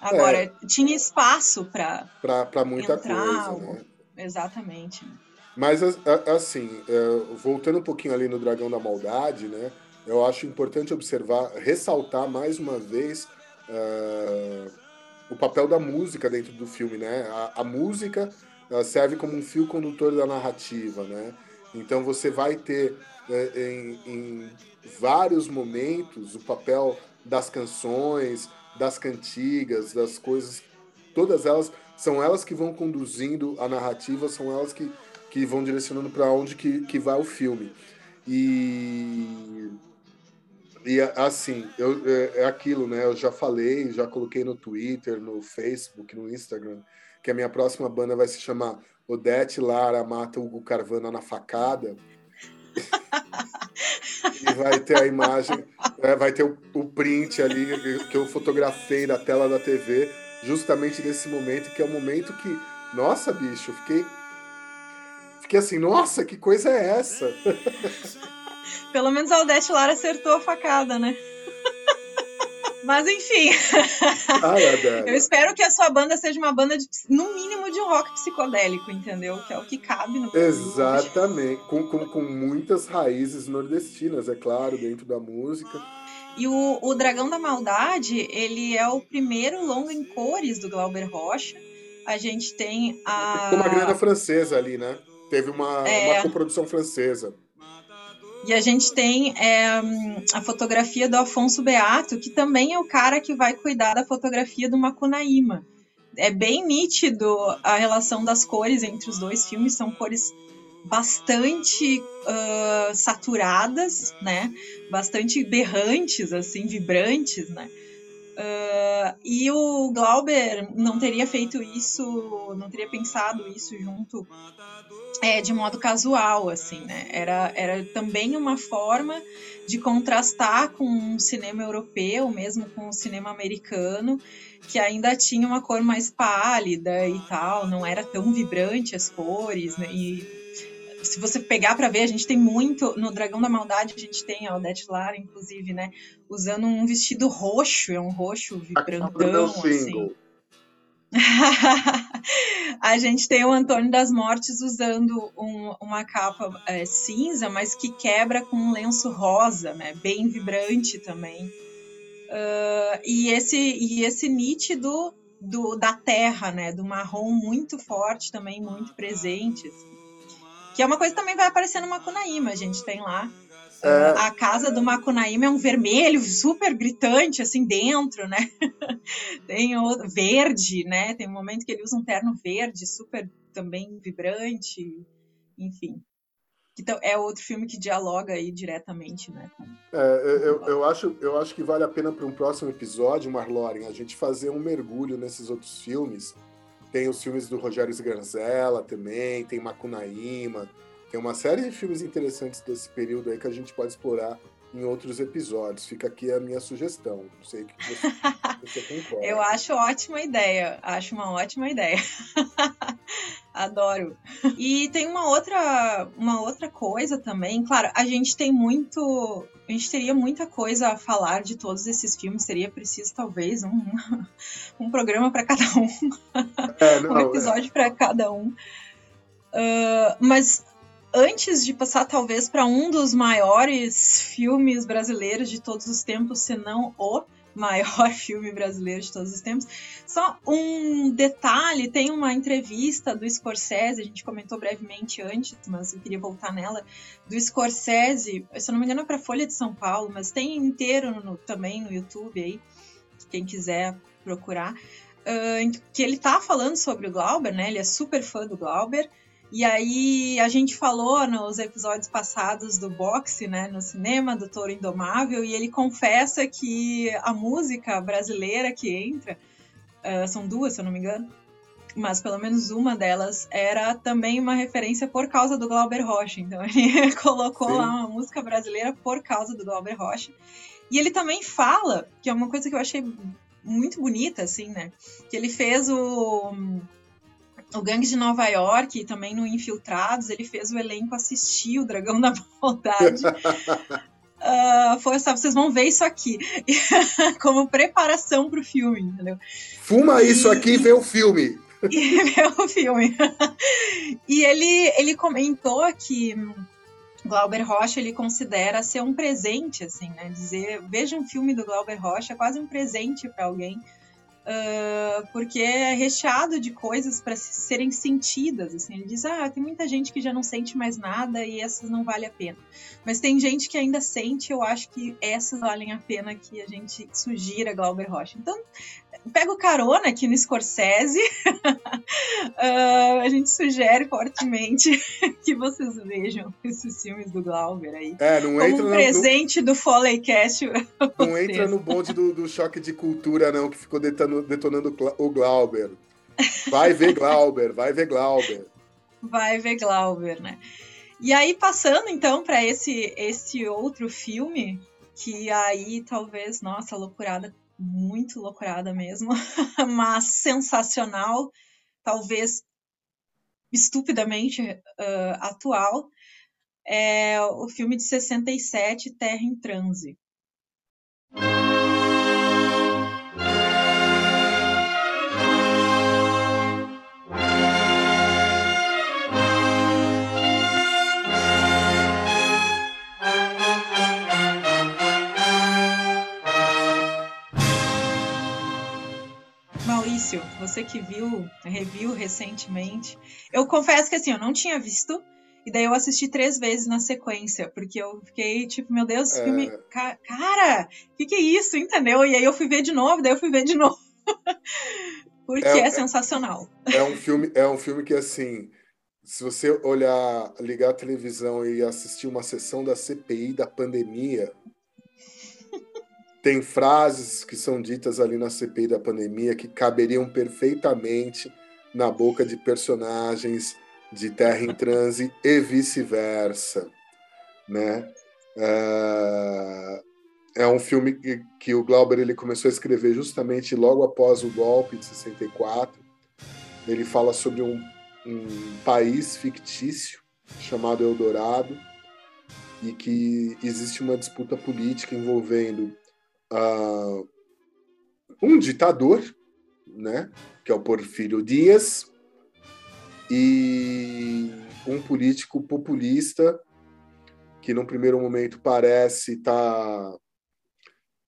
Agora, é. tinha espaço para para muita entrar, coisa, né? Exatamente. Mas, assim, é, voltando um pouquinho ali no Dragão da Maldade, né? Eu acho importante observar, ressaltar mais uma vez uh, o papel da música dentro do filme, né? A, a música serve como um fio condutor da narrativa, né? Então você vai ter uh, em, em vários momentos o papel das canções, das cantigas, das coisas, todas elas são elas que vão conduzindo a narrativa, são elas que, que vão direcionando para onde que, que vai o filme. E, e assim, eu, é, é, aquilo, né? Eu já falei, já coloquei no Twitter, no Facebook, no Instagram, que a minha próxima banda vai se chamar Odete Lara Mata Hugo Carvana na Facada. e vai ter a imagem, é, vai ter o, o, print ali que eu fotografei da tela da TV, justamente nesse momento, que é o momento que, nossa, bicho, fiquei. Fiquei assim, nossa, que coisa é essa? Pelo menos a Odete Lara acertou a facada, né? Mas enfim. eu espero que a sua banda seja uma banda, de, no mínimo, de um rock psicodélico, entendeu? Que é o que cabe no Exatamente. Com, com, com muitas raízes nordestinas, é claro, dentro da música. E o, o Dragão da Maldade, ele é o primeiro longo em cores do Glauber Rocha. A gente tem a. Uma grana francesa ali, né? Teve uma, é... uma coprodução francesa. E a gente tem é, a fotografia do Afonso Beato, que também é o cara que vai cuidar da fotografia do Macunaíma. É bem nítido a relação das cores entre os dois filmes, são cores bastante uh, saturadas, né? Bastante berrantes, assim, vibrantes, né? Uh, e o Glauber não teria feito isso, não teria pensado isso junto é, de modo casual, assim, né? Era, era também uma forma de contrastar com o cinema europeu, mesmo com o cinema americano, que ainda tinha uma cor mais pálida e tal, não era tão vibrante as cores, né? E se você pegar para ver, a gente tem muito no Dragão da Maldade, a gente tem a Odete Lara, inclusive, né, usando um vestido roxo, é um roxo vibrantão, assim. a gente tem o Antônio das Mortes usando um, uma capa é, cinza, mas que quebra com um lenço rosa, né? Bem vibrante também. Uh, e esse e esse nítido do, da terra, né? Do marrom muito forte também, muito presente. Assim. Que é uma coisa que também vai aparecer no Macunaíma, a gente tem lá. É... A casa do Macunaíma é um vermelho super gritante, assim, dentro, né? tem o verde, né? Tem um momento que ele usa um terno verde, super também vibrante, enfim. Então, é outro filme que dialoga aí diretamente, né? É, eu, eu, acho, eu acho que vale a pena para um próximo episódio, Marloren, a gente fazer um mergulho nesses outros filmes tem os filmes do Rogério Sganzella também, tem Macunaíma, tem uma série de filmes interessantes desse período aí que a gente pode explorar em outros episódios. Fica aqui a minha sugestão. Não sei o que você, você concorda. Eu acho ótima ideia. Acho uma ótima ideia. Adoro. E tem uma outra, uma outra coisa também. Claro, a gente tem muito. A gente teria muita coisa a falar de todos esses filmes. Seria preciso, talvez, um, um programa para cada um. É, não, um episódio é. para cada um. Uh, mas antes de passar talvez para um dos maiores filmes brasileiros de todos os tempos, se não o maior filme brasileiro de todos os tempos. Só um detalhe, tem uma entrevista do Scorsese, a gente comentou brevemente antes, mas eu queria voltar nela, do Scorsese, se eu não me engano é para Folha de São Paulo, mas tem inteiro no, também no YouTube aí, quem quiser procurar, uh, que ele tá falando sobre o Glauber, né? Ele é super fã do Glauber, e aí a gente falou nos episódios passados do boxe, né, no cinema, do Touro Indomável, e ele confessa que a música brasileira que entra, uh, são duas, se eu não me engano, mas pelo menos uma delas era também uma referência por causa do Glauber Rocha. Então ele colocou Sim. lá uma música brasileira por causa do Glauber Rocha. E ele também fala, que é uma coisa que eu achei muito bonita, assim, né? Que ele fez o, o Gangue de Nova York, também no Infiltrados, ele fez o elenco assistir o Dragão da Maldade. Uh, foi, sabe, vocês vão ver isso aqui como preparação para o filme, entendeu? Fuma e, isso aqui e vê o filme. E vê o filme. e ele, ele comentou que Glauber Rocha ele considera ser um presente, assim, né? Dizer, veja um filme do Glauber Rocha, é quase um presente para alguém, uh, porque é recheado de coisas para serem sentidas. Assim, ele diz, ah, tem muita gente que já não sente mais nada e essas não vale a pena. Mas tem gente que ainda sente, eu acho que essas valem a pena que a gente sugira Glauber Rocha. Então, pego carona aqui no Scorsese. uh, a gente sugere fortemente que vocês vejam esses filmes do Glauber aí. É, não entra um presente no, do Foleycast. Não entra no bonde do, do, choque de cultura, não, que ficou detonando, detonando o Glauber. Vai ver Glauber, vai ver Glauber. Vai ver Glauber, né? E aí, passando então para esse, esse outro filme, que aí talvez, nossa, loucurada muito loucurada mesmo, mas sensacional, talvez estupidamente uh, atual, é o filme de 67, Terra em Transe. Maurício, você que viu, reviu recentemente. Eu confesso que assim, eu não tinha visto. E daí eu assisti três vezes na sequência, porque eu fiquei tipo, meu Deus, é... filme. Ca cara, o que, que é isso, entendeu? E aí eu fui ver de novo, daí eu fui ver de novo. porque é, é, é sensacional. É um filme, é um filme que assim, se você olhar, ligar a televisão e assistir uma sessão da CPI da pandemia, tem frases que são ditas ali na CPI da pandemia que caberiam perfeitamente na boca de personagens de Terra em Transe e vice-versa, né? É, é um filme que, que, o Glauber ele começou a escrever justamente logo após o golpe de 64. Ele fala sobre um, um país fictício chamado Eldorado e que existe uma disputa política envolvendo uh, um ditador, né, que é o Porfírio Dias, e um político populista que, num primeiro momento, parece estar tá,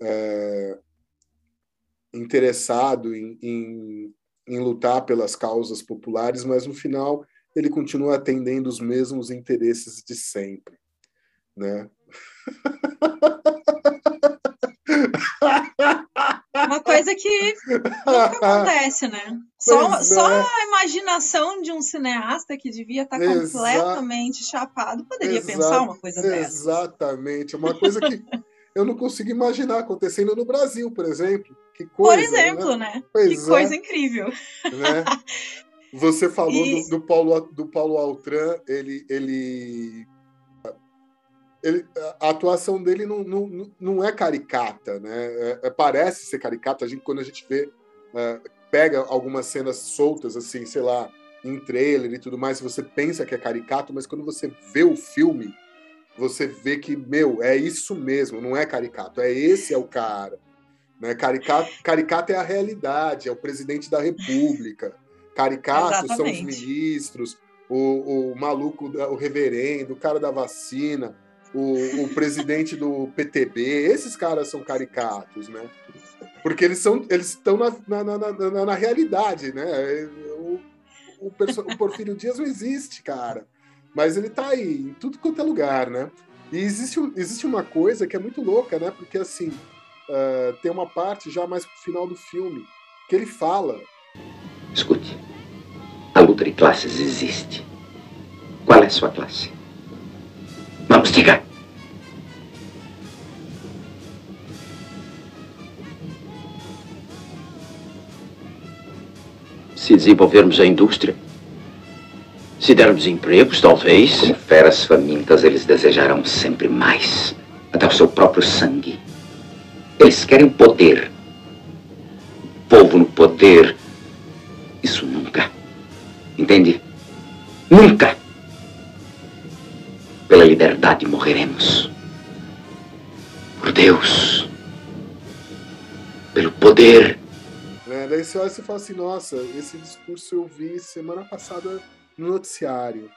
é, interessado em, em, em lutar pelas causas populares, mas no final ele continua atendendo os mesmos interesses de sempre, né? Uma coisa que nunca acontece, né? Só, é. só a imaginação de um cineasta que devia estar completamente chapado poderia Exa pensar uma coisa dessa. Exatamente. Uma coisa que eu não consigo imaginar acontecendo no Brasil, por exemplo. Que coisa, por exemplo, né? né? que coisa incrível. Né? Você falou e... do, do, Paulo, do Paulo Altran, ele, ele ele, a atuação dele não, não, não é caricata, né? É, é, parece ser caricata. A gente, quando a gente vê, é, pega algumas cenas soltas, assim, sei lá, em trailer e tudo mais, você pensa que é caricato, mas quando você vê o filme, você vê que, meu, é isso mesmo, não é caricato, é esse é o cara. Né? Caricato, caricato é a realidade, é o presidente da república. Caricato são os ministros, o, o maluco, o reverendo, o cara da vacina o, o presidente do PTB, esses caras são caricatos, né? Porque eles são eles estão na, na, na, na, na realidade, né? O, o, o Porfírio Dias não existe, cara. Mas ele tá aí, em tudo quanto é lugar, né? E existe, existe uma coisa que é muito louca, né? Porque, assim, uh, tem uma parte já mais pro final do filme que ele fala... Escute, a luta de classes existe. Qual é a sua classe? Vamos, diga. Se desenvolvermos a indústria, se dermos empregos, talvez. Como feras famintas, eles desejarão sempre mais. Até o seu próprio sangue. Eles querem poder. O povo no poder. Isso nunca. Entende? Nunca. Pela liberdade morreremos. Por Deus. Pelo poder. É, daí você olha e fala assim, nossa, esse discurso eu vi semana passada no noticiário.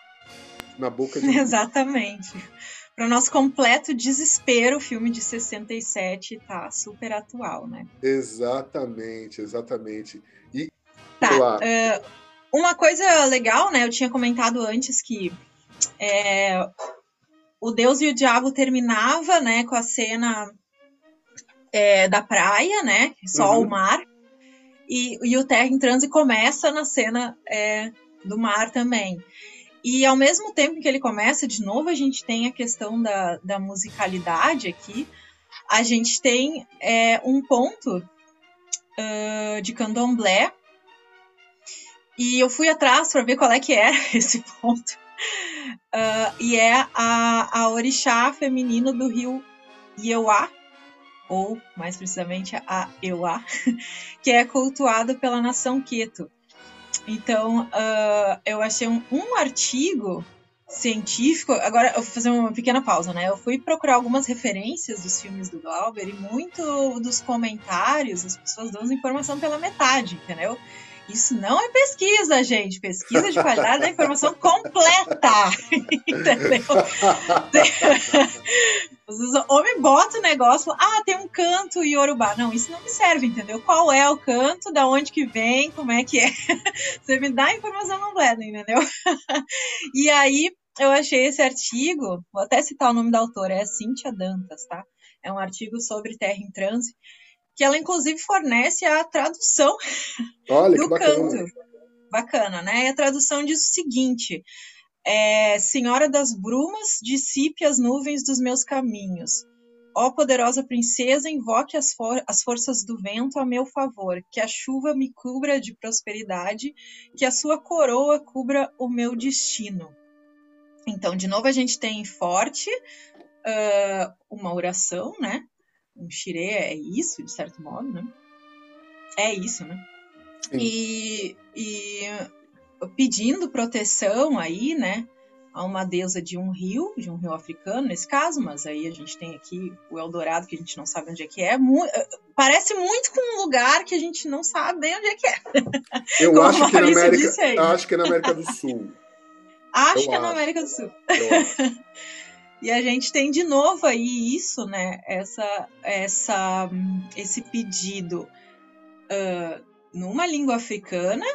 Na boca de. Exatamente. Para o nosso completo desespero, o filme de 67 tá super atual, né? Exatamente, exatamente. E tá, uh, uma coisa legal, né? Eu tinha comentado antes que é, o Deus e o Diabo terminava, né, com a cena é, da praia, né? Só uhum. o mar. E, e, o Terra em Transe começa na cena é, do mar também. E ao mesmo tempo que ele começa, de novo, a gente tem a questão da, da musicalidade aqui. A gente tem é, um ponto uh, de candomblé. E eu fui atrás para ver qual é que era esse ponto. Uh, e é a, a orixá feminino do rio Ieuá, ou mais precisamente a Euá, que é cultuado pela nação Queto. Então, uh, eu achei um, um, artigo científico. Agora, eu vou fazer uma pequena pausa, né? Eu fui procurar algumas referências dos filmes do Glauber e muito dos comentários, as pessoas dão informação pela metade, entendeu? Isso não é pesquisa, gente. Pesquisa de qualidade da informação completa. Entendeu? Às vezes o homem bota o negócio, ah, tem um canto Yorubá. Não, isso não me serve, entendeu? Qual é o canto, da onde que vem, como é que é. Você me dá a informação completa, entendeu? E aí eu achei esse artigo, vou até citar o nome da autora, é Cíntia Dantas, tá? É um artigo sobre terra em transe que ela inclusive fornece a tradução Olha, do bacana. canto. Bacana, né? E a tradução diz o seguinte: é, Senhora das brumas, dissipe as nuvens dos meus caminhos. Ó poderosa princesa, invoque as, for as forças do vento a meu favor, que a chuva me cubra de prosperidade, que a sua coroa cubra o meu destino. Então, de novo, a gente tem forte uh, uma oração, né? Um xirê é isso, de certo modo, né? É isso, né? E, e pedindo proteção aí, né? A uma deusa de um rio, de um rio africano, nesse caso, mas aí a gente tem aqui o Eldorado, que a gente não sabe onde é que é. Mu eh, parece muito com um lugar que a gente não sabe bem onde é que é. Eu acho que, na América, acho que é na América do Sul. acho Eu que acho. é na América do Sul. E a gente tem de novo aí isso, né? Essa, essa, esse pedido uh, numa língua africana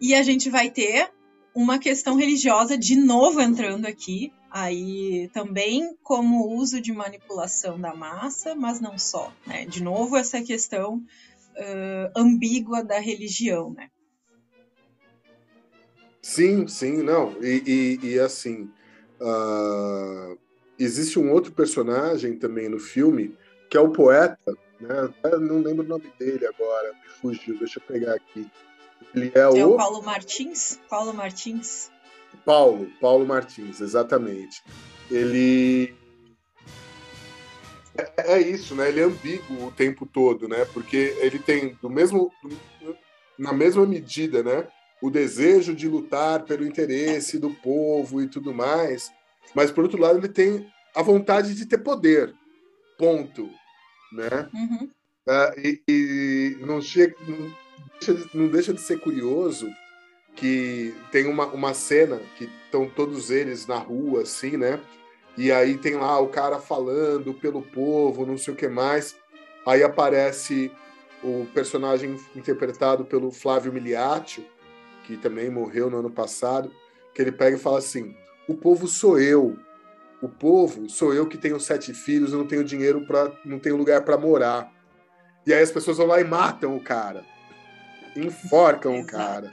e a gente vai ter uma questão religiosa de novo entrando aqui, aí também como uso de manipulação da massa, mas não só, né? De novo essa questão uh, ambígua da religião, né? Sim, sim, não, e, e, e assim, uh, existe um outro personagem também no filme, que é o poeta, né? Não lembro o nome dele agora, me fugiu, deixa eu pegar aqui. Ele é, é o... o Paulo Martins? Paulo Martins. Paulo, Paulo Martins, exatamente. Ele é, é isso, né? Ele é ambíguo o tempo todo, né? Porque ele tem do mesmo na mesma medida, né? O desejo de lutar pelo interesse do povo e tudo mais, mas por outro lado ele tem a vontade de ter poder, ponto, né? Uhum. Uh, e, e, não, chega, não, deixa de, não deixa de ser curioso que tem uma, uma cena que estão todos eles na rua, assim, né? E aí tem lá o cara falando pelo povo, não sei o que mais. Aí aparece o personagem interpretado pelo Flávio Miliati, que também morreu no ano passado, que ele pega e fala assim: o povo sou eu. O povo sou eu que tenho sete filhos, eu não tenho dinheiro para, não tenho lugar para morar. E aí as pessoas vão lá e matam o cara, enforcam o cara,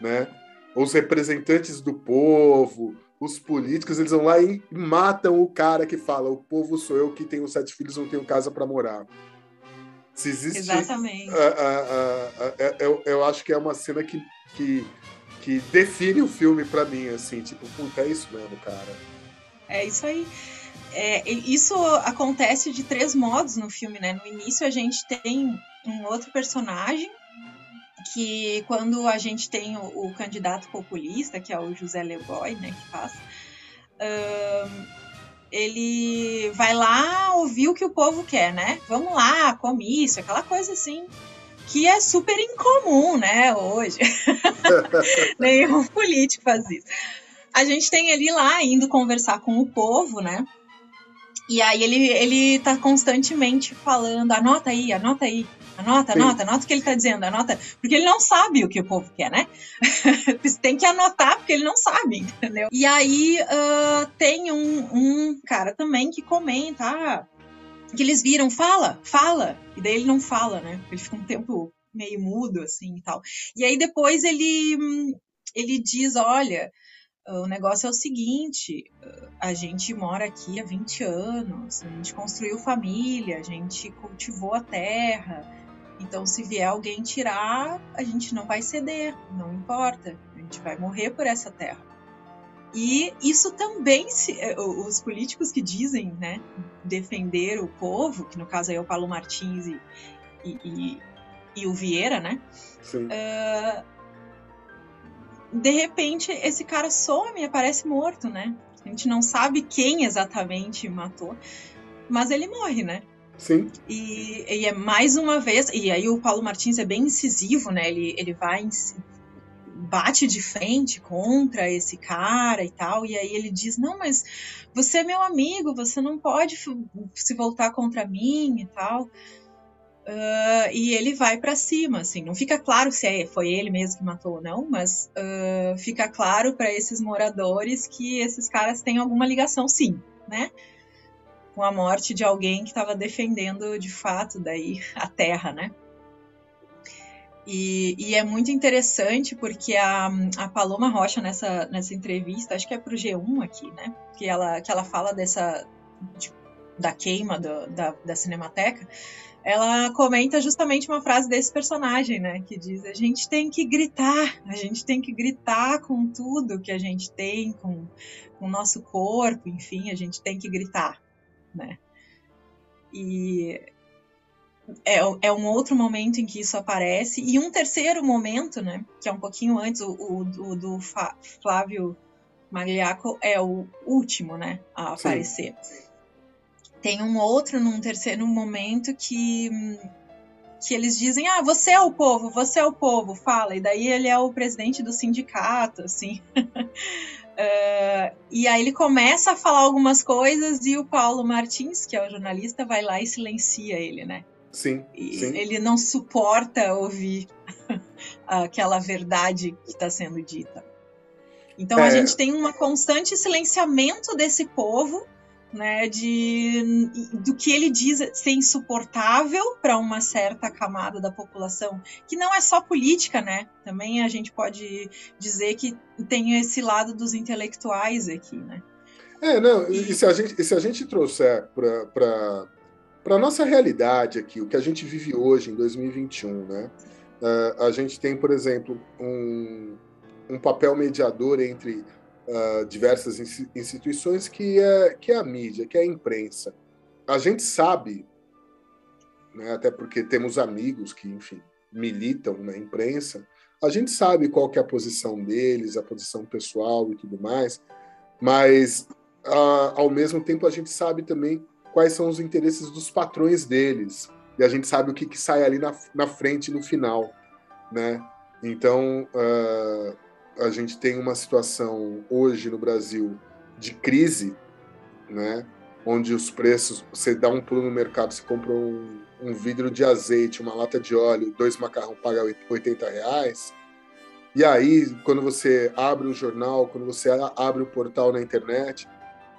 né? Os representantes do povo, os políticos, eles vão lá e matam o cara que fala: o povo sou eu que tenho sete filhos, não tenho casa para morar. Se existe. Exatamente. eu, eu acho que é uma cena que, que, que define o filme para mim, assim, tipo, puta, é isso mesmo, cara. É isso aí. É, isso acontece de três modos no filme, né? No início a gente tem um outro personagem que quando a gente tem o, o candidato populista, que é o José Legoy, né, que faz, ele vai lá ouvir o que o povo quer, né? Vamos lá, comício, aquela coisa assim que é super incomum, né, hoje. Nenhum político faz isso. A gente tem ele lá indo conversar com o povo, né? E aí ele, ele tá constantemente falando, anota aí, anota aí, Anota, Sim. anota, anota o que ele está dizendo, anota. Porque ele não sabe o que o povo quer, né? tem que anotar porque ele não sabe, entendeu? E aí uh, tem um, um, cara também que comenta, ah, que eles viram, fala, fala. E daí ele não fala, né? Ele fica um tempo meio mudo, assim, e tal. E aí depois ele, ele diz, olha, o negócio é o seguinte: a gente mora aqui há 20 anos, a gente construiu família, a gente cultivou a terra, então, se vier alguém tirar, a gente não vai ceder, não importa, a gente vai morrer por essa terra. E isso também, se, é, os políticos que dizem né, defender o povo, que no caso aí é o Paulo Martins e, e, e, e o Vieira, né? Uh, de repente, esse cara some e aparece morto, né? A gente não sabe quem exatamente matou, mas ele morre, né? Sim. E, e, é mais uma vez, e aí o Paulo Martins é bem incisivo, né? Ele, ele vai bate de frente contra esse cara e tal, e aí ele diz: Não, mas você é meu amigo, você não pode se voltar contra mim e tal. Uh, e ele vai para cima, assim, não fica claro se é, foi ele mesmo que matou ou não, mas uh, fica claro para esses moradores que esses caras têm alguma ligação, sim, né? com a morte de alguém que estava defendendo de fato daí a terra, né? E, e, é muito interessante porque a, a Paloma Rocha nessa, nessa entrevista, acho que é para o G1 aqui, né? Que ela, que ela fala dessa de, da queima do, da, da Cinemateca, ela comenta justamente uma frase desse personagem, né? Que diz: a gente tem que gritar, a gente tem que gritar com tudo que a gente tem, com, com o nosso corpo, enfim, a gente tem que gritar né? E é, é um outro momento em que isso aparece. E um terceiro momento, né? Que é um pouquinho antes, o, o, o do Flávio Magliaco é o último, né? A aparecer. Sim. Tem um outro num terceiro momento que que eles dizem, ah, você é o povo, você é o povo, fala. E daí ele é o presidente do sindicato, assim. Uh, e aí ele começa a falar algumas coisas e o Paulo Martins, que é o jornalista, vai lá e silencia ele, né? Sim. sim. Ele não suporta ouvir aquela verdade que está sendo dita. Então é... a gente tem um constante silenciamento desse povo né, de, do que ele diz ser insuportável para uma certa camada da população, que não é só política, né? Também a gente pode dizer que tem esse lado dos intelectuais aqui, né? É, não, e, e se a gente, se a gente trouxer para a nossa realidade aqui, o que a gente vive hoje, em 2021, né? Uh, a gente tem, por exemplo, um, um papel mediador entre uh, diversas instituições que é, que é a mídia, que é a imprensa. A gente sabe, né, até porque temos amigos que, enfim, militam na imprensa, a gente sabe qual que é a posição deles, a posição pessoal e tudo mais, mas uh, ao mesmo tempo a gente sabe também quais são os interesses dos patrões deles e a gente sabe o que, que sai ali na, na frente no final, né? Então uh, a gente tem uma situação hoje no Brasil de crise, né? onde os preços, você dá um pulo no mercado, você compra um, um vidro de azeite, uma lata de óleo, dois macarrão, paga 80 reais. E aí, quando você abre o jornal, quando você abre o portal na internet,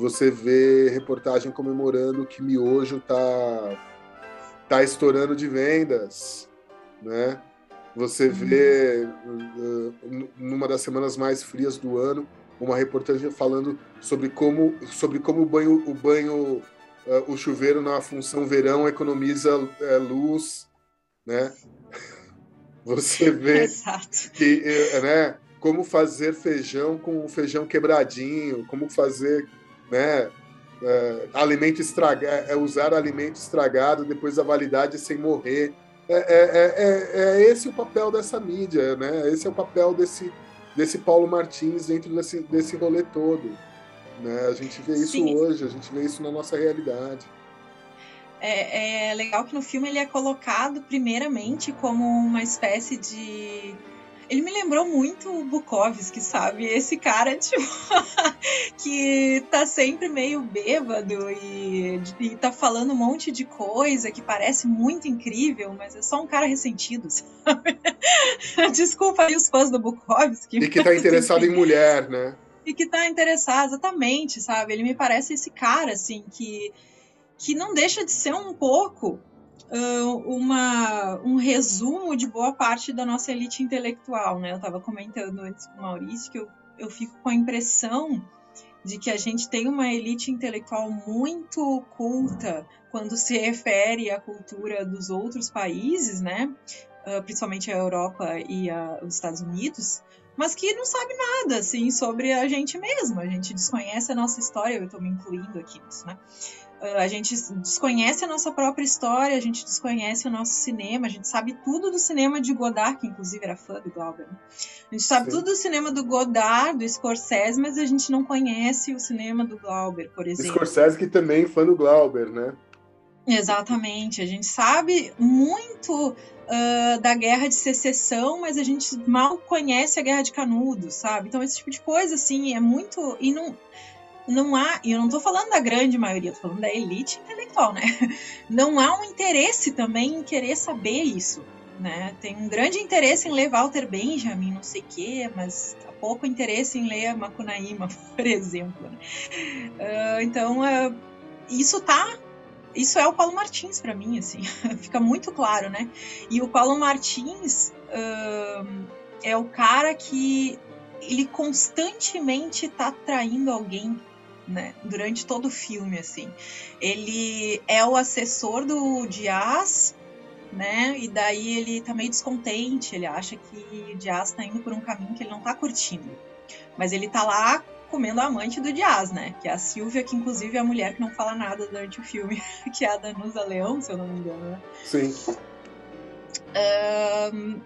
você vê reportagem comemorando que miojo tá, tá estourando de vendas, né? Você vê, uh, numa das semanas mais frias do ano, uma reportagem falando sobre como, sobre como o banho, o banho, uh, o chuveiro na função verão economiza uh, luz né? Você vê Exato. que, né? Como fazer feijão com feijão quebradinho, como fazer, né? É, alimento estragado, é, usar alimento estragado depois da validade sem morrer. É, é, é, é, esse o papel dessa mídia, né? Esse é o papel desse, desse Paulo Martins dentro desse, desse rolê todo. Né? A gente vê isso Sim. hoje, a gente vê isso na nossa realidade. É, é, legal que no filme ele é colocado primeiramente como uma espécie de ele me lembrou muito o Bukowski, sabe? Esse cara, tipo, que tá sempre meio bêbado e, e tá falando um monte de coisa que parece muito incrível, mas é só um cara ressentido, sabe? Desculpa aí os fãs do Bukowski. E que tá interessado em mulher, né? E que tá interessado, exatamente, sabe? Ele me parece esse cara, assim, que, que não deixa de ser um pouco uma, um resumo de boa parte da nossa elite intelectual, né? Eu estava comentando antes com o Maurício que eu, eu fico com a impressão de que a gente tem uma elite intelectual muito culta quando se refere à cultura dos outros países, né? Uh, principalmente a Europa e a, os Estados Unidos, mas que não sabe nada assim sobre a gente mesmo. A gente desconhece a nossa história. Eu estou me incluindo aqui nisso, né? A gente desconhece a nossa própria história, a gente desconhece o nosso cinema, a gente sabe tudo do cinema de Godard, que inclusive era fã do Glauber. Né? A gente sabe Sim. tudo do cinema do Godard, do Scorsese, mas a gente não conhece o cinema do Glauber, por exemplo. Scorsese que também é fã do Glauber, né? Exatamente. A gente sabe muito uh, da Guerra de Secessão, mas a gente mal conhece a Guerra de Canudos, sabe? Então esse tipo de coisa, assim, é muito... E não não há, e eu não estou falando da grande maioria, estou falando da elite intelectual, né? Não há um interesse também em querer saber isso, né? Tem um grande interesse em ler Walter Benjamin, não sei o quê, mas há pouco interesse em ler Macunaíma, por exemplo. Né? Uh, então, uh, isso tá isso é o Paulo Martins para mim, assim, fica muito claro, né? E o Paulo Martins uh, é o cara que ele constantemente tá traindo alguém né? Durante todo o filme, assim. Ele é o assessor do Diaz, né? E daí ele tá meio descontente, ele acha que o Diaz tá indo por um caminho que ele não tá curtindo. Mas ele tá lá comendo a amante do Diaz, né? Que é a Silvia, que inclusive é a mulher que não fala nada durante o filme, que é a Danusa Leão, se eu não me engano, né? Sim. Um,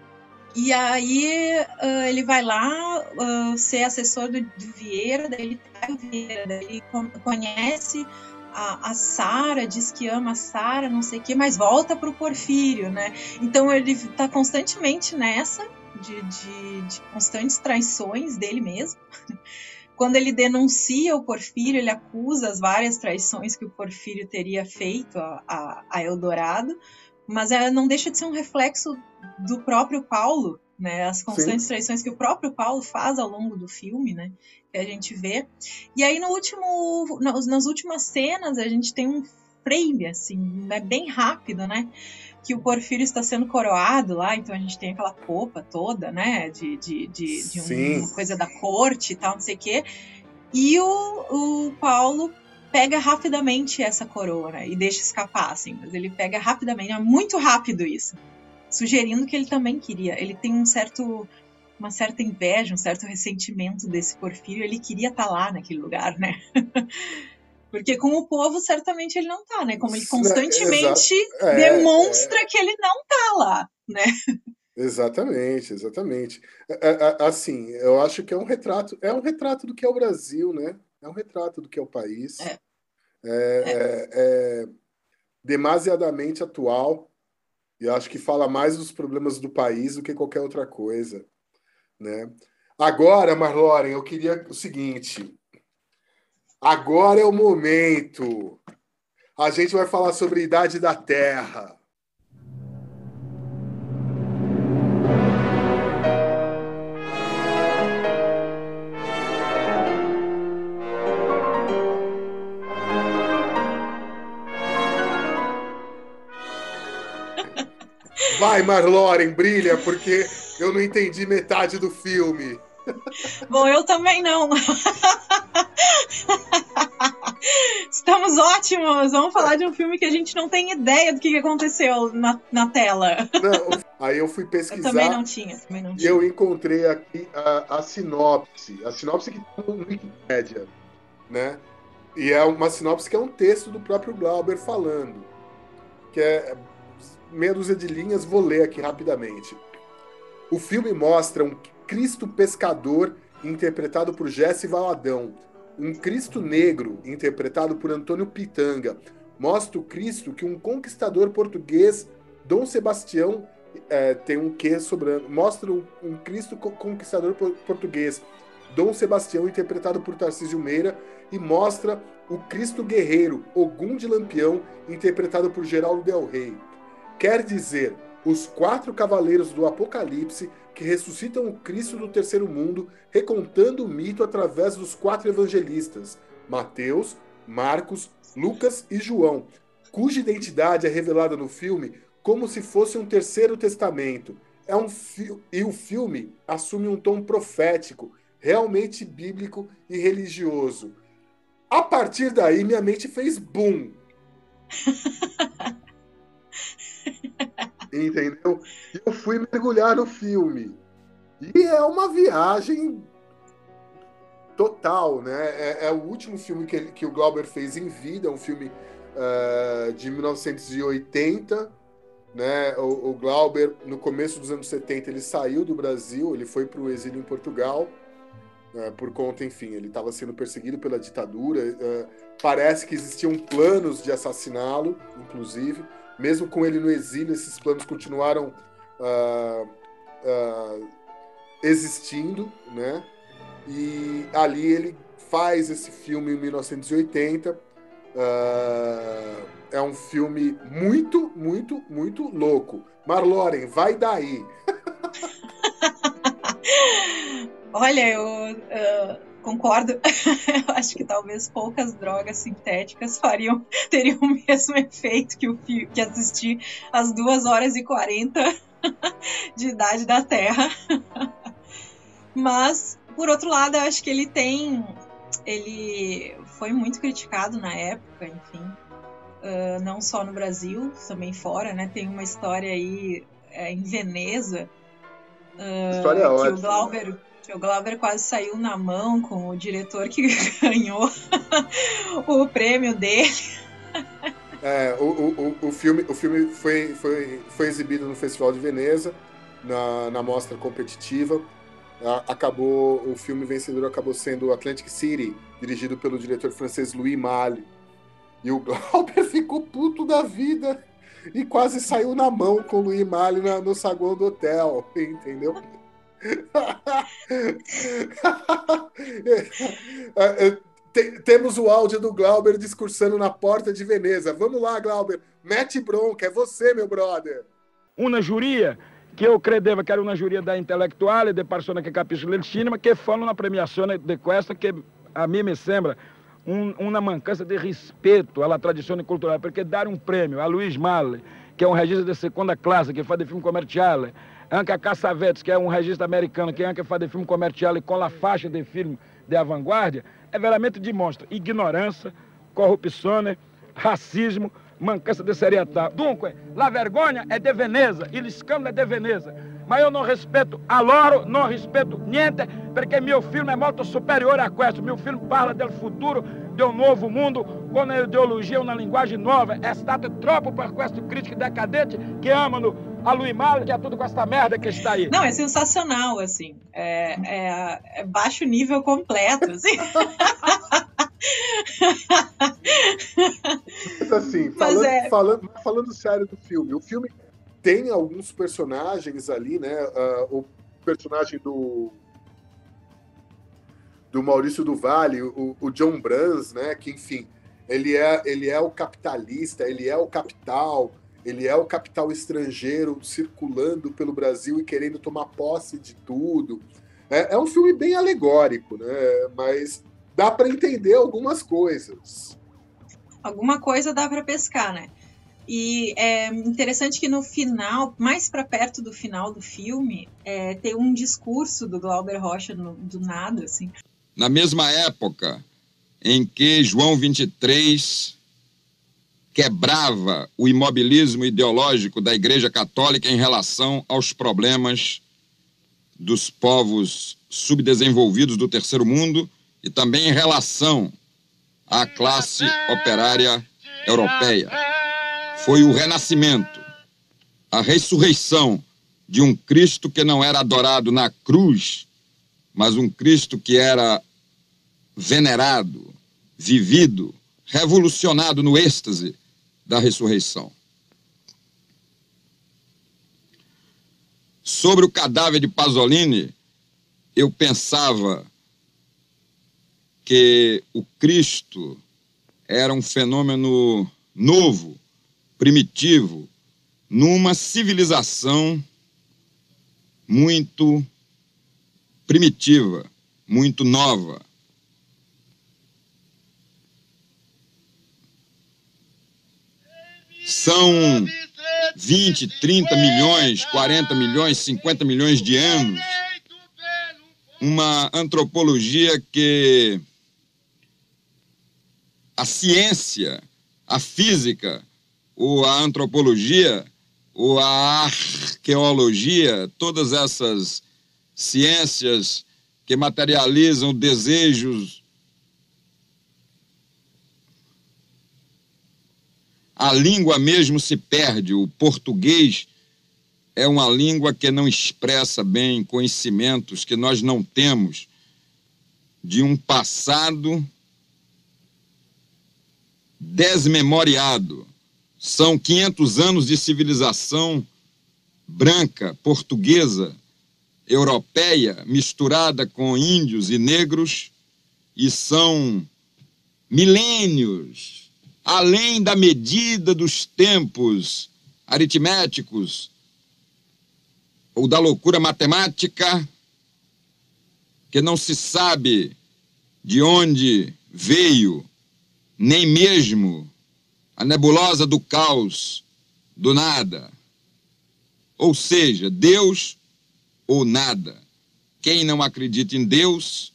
e aí uh, ele vai lá uh, ser assessor do, do Vieira, daí ele trai o Vieira, daí ele conhece a, a Sara, diz que ama a Sara, não sei o quê, mas volta para o Porfírio, né? Então ele está constantemente nessa, de, de, de constantes traições dele mesmo. Quando ele denuncia o Porfírio, ele acusa as várias traições que o Porfírio teria feito a, a, a Eldorado, mas é, não deixa de ser um reflexo do próprio Paulo, né? As constantes Sim. traições que o próprio Paulo faz ao longo do filme, né? Que a gente vê. E aí no último, nas últimas cenas a gente tem um frame assim, né? bem rápido, né? Que o Porfírio está sendo coroado lá, então a gente tem aquela popa toda, né? De, de, de, de uma coisa da corte e tal, não sei o quê. E o, o Paulo pega rapidamente essa coroa né, e deixa escapar, assim, mas ele pega rapidamente, é muito rápido isso, sugerindo que ele também queria. Ele tem um certo, uma certa inveja, um certo ressentimento desse Porfírio, ele queria estar tá lá naquele lugar, né? Porque com o povo, certamente ele não tá, né? Como ele constantemente é, demonstra é... que ele não tá lá, né? Exatamente, exatamente. É, é, assim, eu acho que é um retrato, é um retrato do que é o Brasil, né? É um retrato do que é o país. É. É, é, é demasiadamente atual e acho que fala mais dos problemas do país do que qualquer outra coisa, né? Agora, Marloren, eu queria o seguinte. Agora é o momento. A gente vai falar sobre a idade da Terra. Vai, Marloren, brilha, porque eu não entendi metade do filme. Bom, eu também não. Estamos ótimos! Vamos falar de um filme que a gente não tem ideia do que aconteceu na, na tela. Não, aí eu fui pesquisar. Eu também não tinha, também não tinha. E eu encontrei aqui a, a sinopse. A sinopse que está no Wikipedia, né? E é uma sinopse que é um texto do próprio Glauber falando. Que é meia dúzia de linhas, vou ler aqui rapidamente. O filme mostra um Cristo pescador interpretado por Jesse Valadão, um Cristo negro interpretado por Antônio Pitanga. Mostra o Cristo que um conquistador português, Dom Sebastião, é, tem um quê sobrando. Mostra um, Cristo conquistador português, Dom Sebastião, interpretado por Tarcísio Meira, e mostra o Cristo guerreiro, Ogum de Lampião, interpretado por Geraldo Del Rey. Quer dizer, os quatro cavaleiros do Apocalipse que ressuscitam o Cristo do terceiro mundo, recontando o mito através dos quatro evangelistas, Mateus, Marcos, Lucas e João, cuja identidade é revelada no filme como se fosse um terceiro testamento. É um e o filme assume um tom profético, realmente bíblico e religioso. A partir daí, minha mente fez boom. Entendeu? Eu fui mergulhar no filme. E é uma viagem total, né? É, é o último filme que, ele, que o Glauber fez em vida, um filme uh, de 1980. Né? O, o, Glauber, no começo dos anos 70, ele saiu do Brasil, ele foi para o exílio em Portugal, uh, por conta, enfim, ele estava sendo perseguido pela ditadura. Uh, parece que existiam planos de assassiná-lo, inclusive mesmo com ele no exílio, esses planos continuaram uh, uh, existindo, né? E ali ele faz esse filme em 1980. Uh, ah, é um filme muito, muito, muito louco. Marloren, vai daí. Olha, eu concordo. eu acho que talvez poucas drogas sintéticas fariam, teriam o mesmo efeito que o que assistir às 2 horas e 40 de idade da Terra. Mas, por outro lado, eu acho que ele tem. Ele foi muito criticado na época, enfim. Uh, não só no Brasil, também fora, né? Tem uma história aí é, em Veneza. Uh, história que ótima. o Glauber o Glauber quase saiu na mão com o diretor que ganhou o prêmio dele. É, o, o, o, filme, o filme foi, foi, foi exibido no Festival de Veneza, na, na mostra competitiva. Acabou, o filme vencedor acabou sendo Atlantic City, dirigido pelo diretor francês Louis Malle. E o Glauber ficou puto da vida e quase saiu na mão com o Louis Malle no saguão do hotel, entendeu? É, é, temos o áudio do Glauber discursando na porta de Veneza. Vamos lá, Glauber. Mete bronca, é você, meu brother. Uma juria que eu credeva que era uma juria da intelectuale de persone che capiscono il cinema che fanno una premiazione di questa che a mim me sembra un, una mancanza di rispetto alla tradizione culturale, perché dare un premio a Luiz Malle, che è un regista di seconda classe, che fa dei film commerciali, anche a Cassavetes, que é um registro americano que anche faz de filme comercial e com a faixa de filme de vanguardia, é veramente demonstra ignorância, corrupção, racismo, mancança de serietà. Dunque, la vergonha é de Veneza, il scandalo é de Veneza. Mas eu não respeito a loro, não respeito niente, porque meu filme é muito superior a questo. Meu filme fala do futuro, de um novo mundo, com uma ideologia, uma linguagem nova. É stato troppo per questo crítico decadente que ama-no a Luimar, que é tudo com essa merda que está aí. Não, é sensacional, assim. É, é, é baixo nível completo, assim. Mas assim, falando, é... falando, falando sério do filme, o filme tem alguns personagens ali, né? Uh, o personagem do do Maurício do Vale, o, o John Brans, né? Que enfim, ele é ele é o capitalista, ele é o capital, ele é o capital estrangeiro circulando pelo Brasil e querendo tomar posse de tudo. É, é um filme bem alegórico, né? Mas dá para entender algumas coisas. Alguma coisa dá para pescar, né? E é interessante que no final, mais para perto do final do filme, é, tem um discurso do Glauber Rocha no, do nada, assim. Na mesma época em que João 23 quebrava o imobilismo ideológico da Igreja Católica em relação aos problemas dos povos subdesenvolvidos do terceiro mundo e também em relação à classe operária europeia. Foi o renascimento, a ressurreição de um Cristo que não era adorado na cruz, mas um Cristo que era venerado, vivido, revolucionado no êxtase da ressurreição. Sobre o cadáver de Pasolini, eu pensava que o Cristo era um fenômeno novo, primitivo, numa civilização muito primitiva, muito nova. São 20, 30 milhões, 40 milhões, 50 milhões de anos. Uma antropologia que a ciência, a física ou a antropologia ou a arqueologia, todas essas ciências que materializam desejos, a língua mesmo se perde. O português é uma língua que não expressa bem conhecimentos que nós não temos de um passado desmemoriado. São 500 anos de civilização branca, portuguesa, europeia, misturada com índios e negros, e são milênios além da medida dos tempos aritméticos ou da loucura matemática, que não se sabe de onde veio nem mesmo a nebulosa do caos, do nada. Ou seja, Deus ou nada. Quem não acredita em Deus,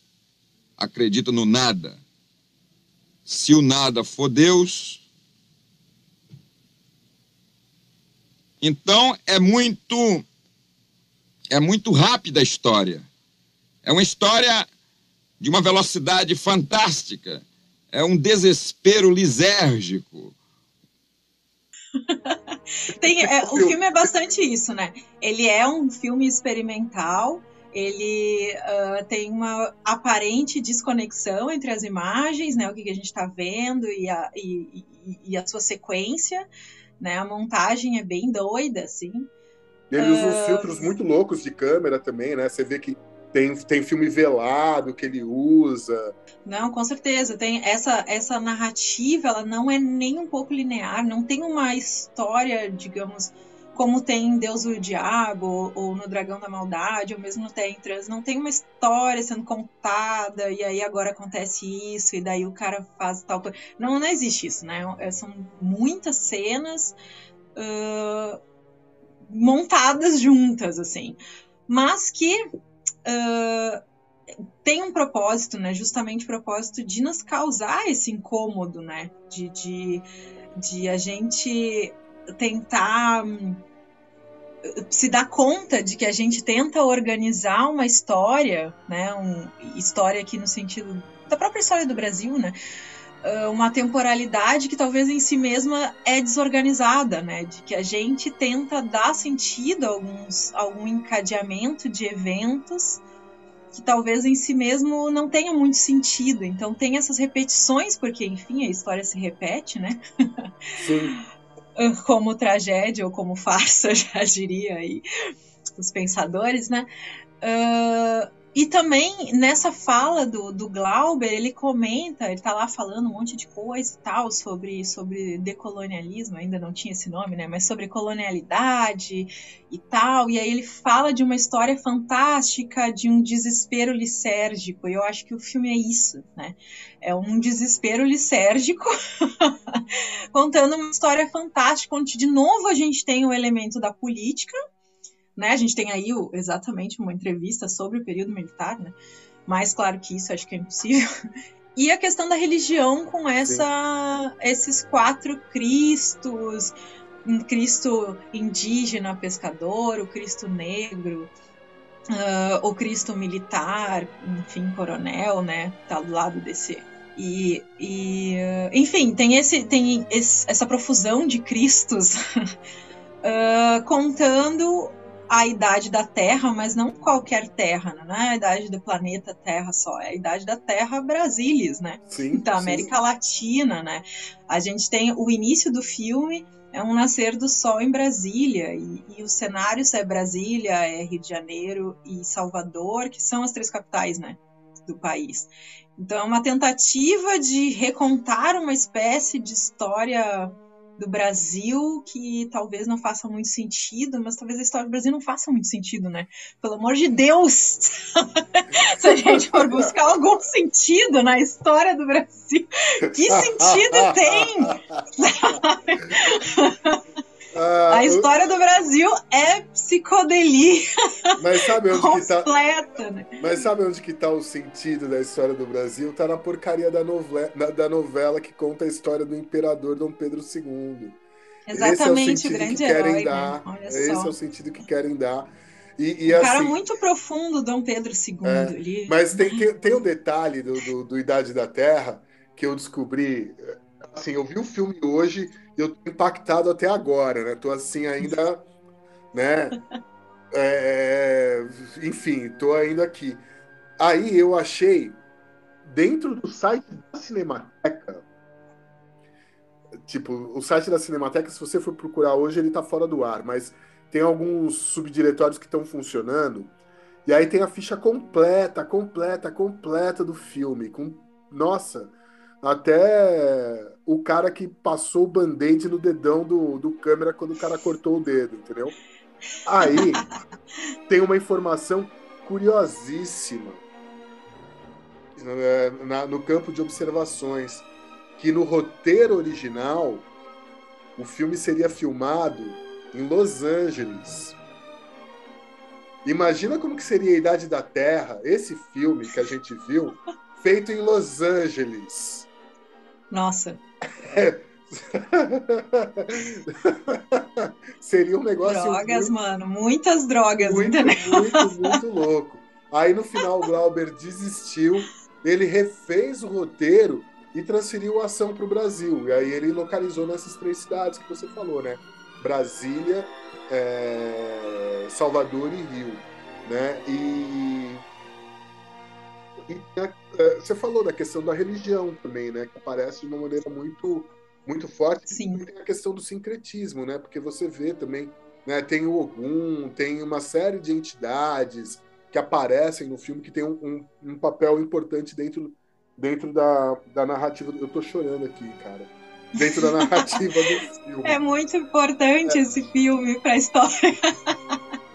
acredita no nada. Se o nada for Deus, então é muito é muito rápida a história. É uma história de uma velocidade fantástica é um desespero lisérgico. Tem, é, o filme é bastante isso, né? Ele é um filme experimental, ele uh, tem uma aparente desconexão entre as imagens, né? O que, que a gente está vendo e a, e, e, a, sua sequência, né? A montagem é bem doida, assim. Ele usa uns filtros muito loucos de câmera também, né? Você vê que tem, tem filme velado que ele usa. Não, com certeza. Tem essa, essa narrativa, ela não é nem um pouco linear, não tem uma história, digamos, como tem em Deus o Diabo, ou, no Dragão da Maldade, ou mesmo no Trans, não tem uma história sendo contada, e aí agora acontece isso, e daí o cara faz tal coisa. Não, não existe isso, né? É, são muitas cenas uh, montadas juntas, assim. Mas que uh, tem um propósito, né? Justamente o propósito de nos causar esse incômodo, né? De, de, de a gente tentar hum, se dar conta de que a gente tenta organizar uma história, né? Um, história aqui no sentido da própria história do Brasil, né? uma temporalidade que talvez em si mesma é desorganizada, né? De que a gente tenta dar sentido a alguns, algum encadeamento de eventos que talvez em si mesmo não tenha muito sentido. Então tem essas repetições, porque enfim a história se repete, né? Sim. como tragédia ou como farsa, já diria aí os pensadores, né? Uh, e também nessa fala do, do Glauber, ele comenta, ele tá lá falando um monte de coisa e tal sobre, sobre decolonialismo, ainda não tinha esse nome, né? Mas sobre colonialidade e tal. E aí ele fala de uma história fantástica, de um desespero lisérgico. E eu acho que o filme é isso, né? É um desespero lisérgico contando uma história fantástica, onde de novo a gente tem o elemento da política né? A gente tem aí o, exatamente uma entrevista sobre o período militar, né? Mais claro que isso, acho que é impossível. e a questão da religião com essa, esses quatro Cristos, um Cristo indígena pescador, o Cristo negro, uh, o Cristo militar, enfim, coronel, né? Tá do lado desse. E, e enfim, tem, esse, tem esse, essa profusão de Cristos uh, contando a idade da Terra, mas não qualquer Terra, né? não é a idade do planeta Terra só, é a idade da Terra Brasilis, né? Sim, da América sim. Latina, né? A gente tem o início do filme é um nascer do sol em Brasília e, e os cenários é Brasília, é Rio de Janeiro e Salvador, que são as três capitais, né? Do país. Então é uma tentativa de recontar uma espécie de história do Brasil que talvez não faça muito sentido, mas talvez a história do Brasil não faça muito sentido, né? Pelo amor de Deus! Se a gente for buscar algum sentido na história do Brasil, que sentido tem? Ah, a história do Brasil é psicodelia mas sabe onde que tá? completa, né? Mas sabe onde que tá o sentido da história do Brasil? Tá na porcaria da novela, da novela que conta a história do imperador Dom Pedro II. Exatamente, Esse é o, o grande que querem herói, dar. né? Esse é o sentido que querem dar. E, e um assim, cara muito profundo, Dom Pedro II. É, ele... Mas tem, que- tem um detalhe do, do, do Idade da Terra que eu descobri. Assim, eu vi o filme hoje eu tô impactado até agora, né? Tô assim ainda, né? É, enfim, tô ainda aqui. Aí eu achei dentro do site da Cinemateca. Tipo, o site da Cinemateca, se você for procurar hoje, ele tá fora do ar, mas tem alguns subdiretórios que estão funcionando. E aí tem a ficha completa, completa, completa do filme. Com, nossa, até o cara que passou o band-aid no dedão do, do câmera quando o cara cortou o dedo, entendeu? Aí tem uma informação curiosíssima é, na- no campo de observações que no roteiro original o filme seria filmado em Los Angeles. Imagina como que seria a Idade da Terra, esse filme que a gente viu, feito em Los Angeles. Nossa, seria um negócio drogas, muito, mano. Muitas drogas, muito, entendeu? muito, muito louco. Aí no final o Glauber desistiu, ele refez o roteiro e transferiu a ação para o Brasil. E aí ele localizou nessas três cidades que você falou, né? Brasília, é, Salvador e Rio, né? E, e você falou da questão da religião também, né? Que aparece de uma maneira muito muito forte. Sim. E tem a questão do sincretismo, né? Porque você vê também, né? Tem o Ogum, tem uma série de entidades que aparecem no filme que tem um, um- um papel importante dentro, dentro da, da narrativa. Eu tô chorando aqui, cara. Dentro da narrativa do filme. É muito importante esse filme pra história.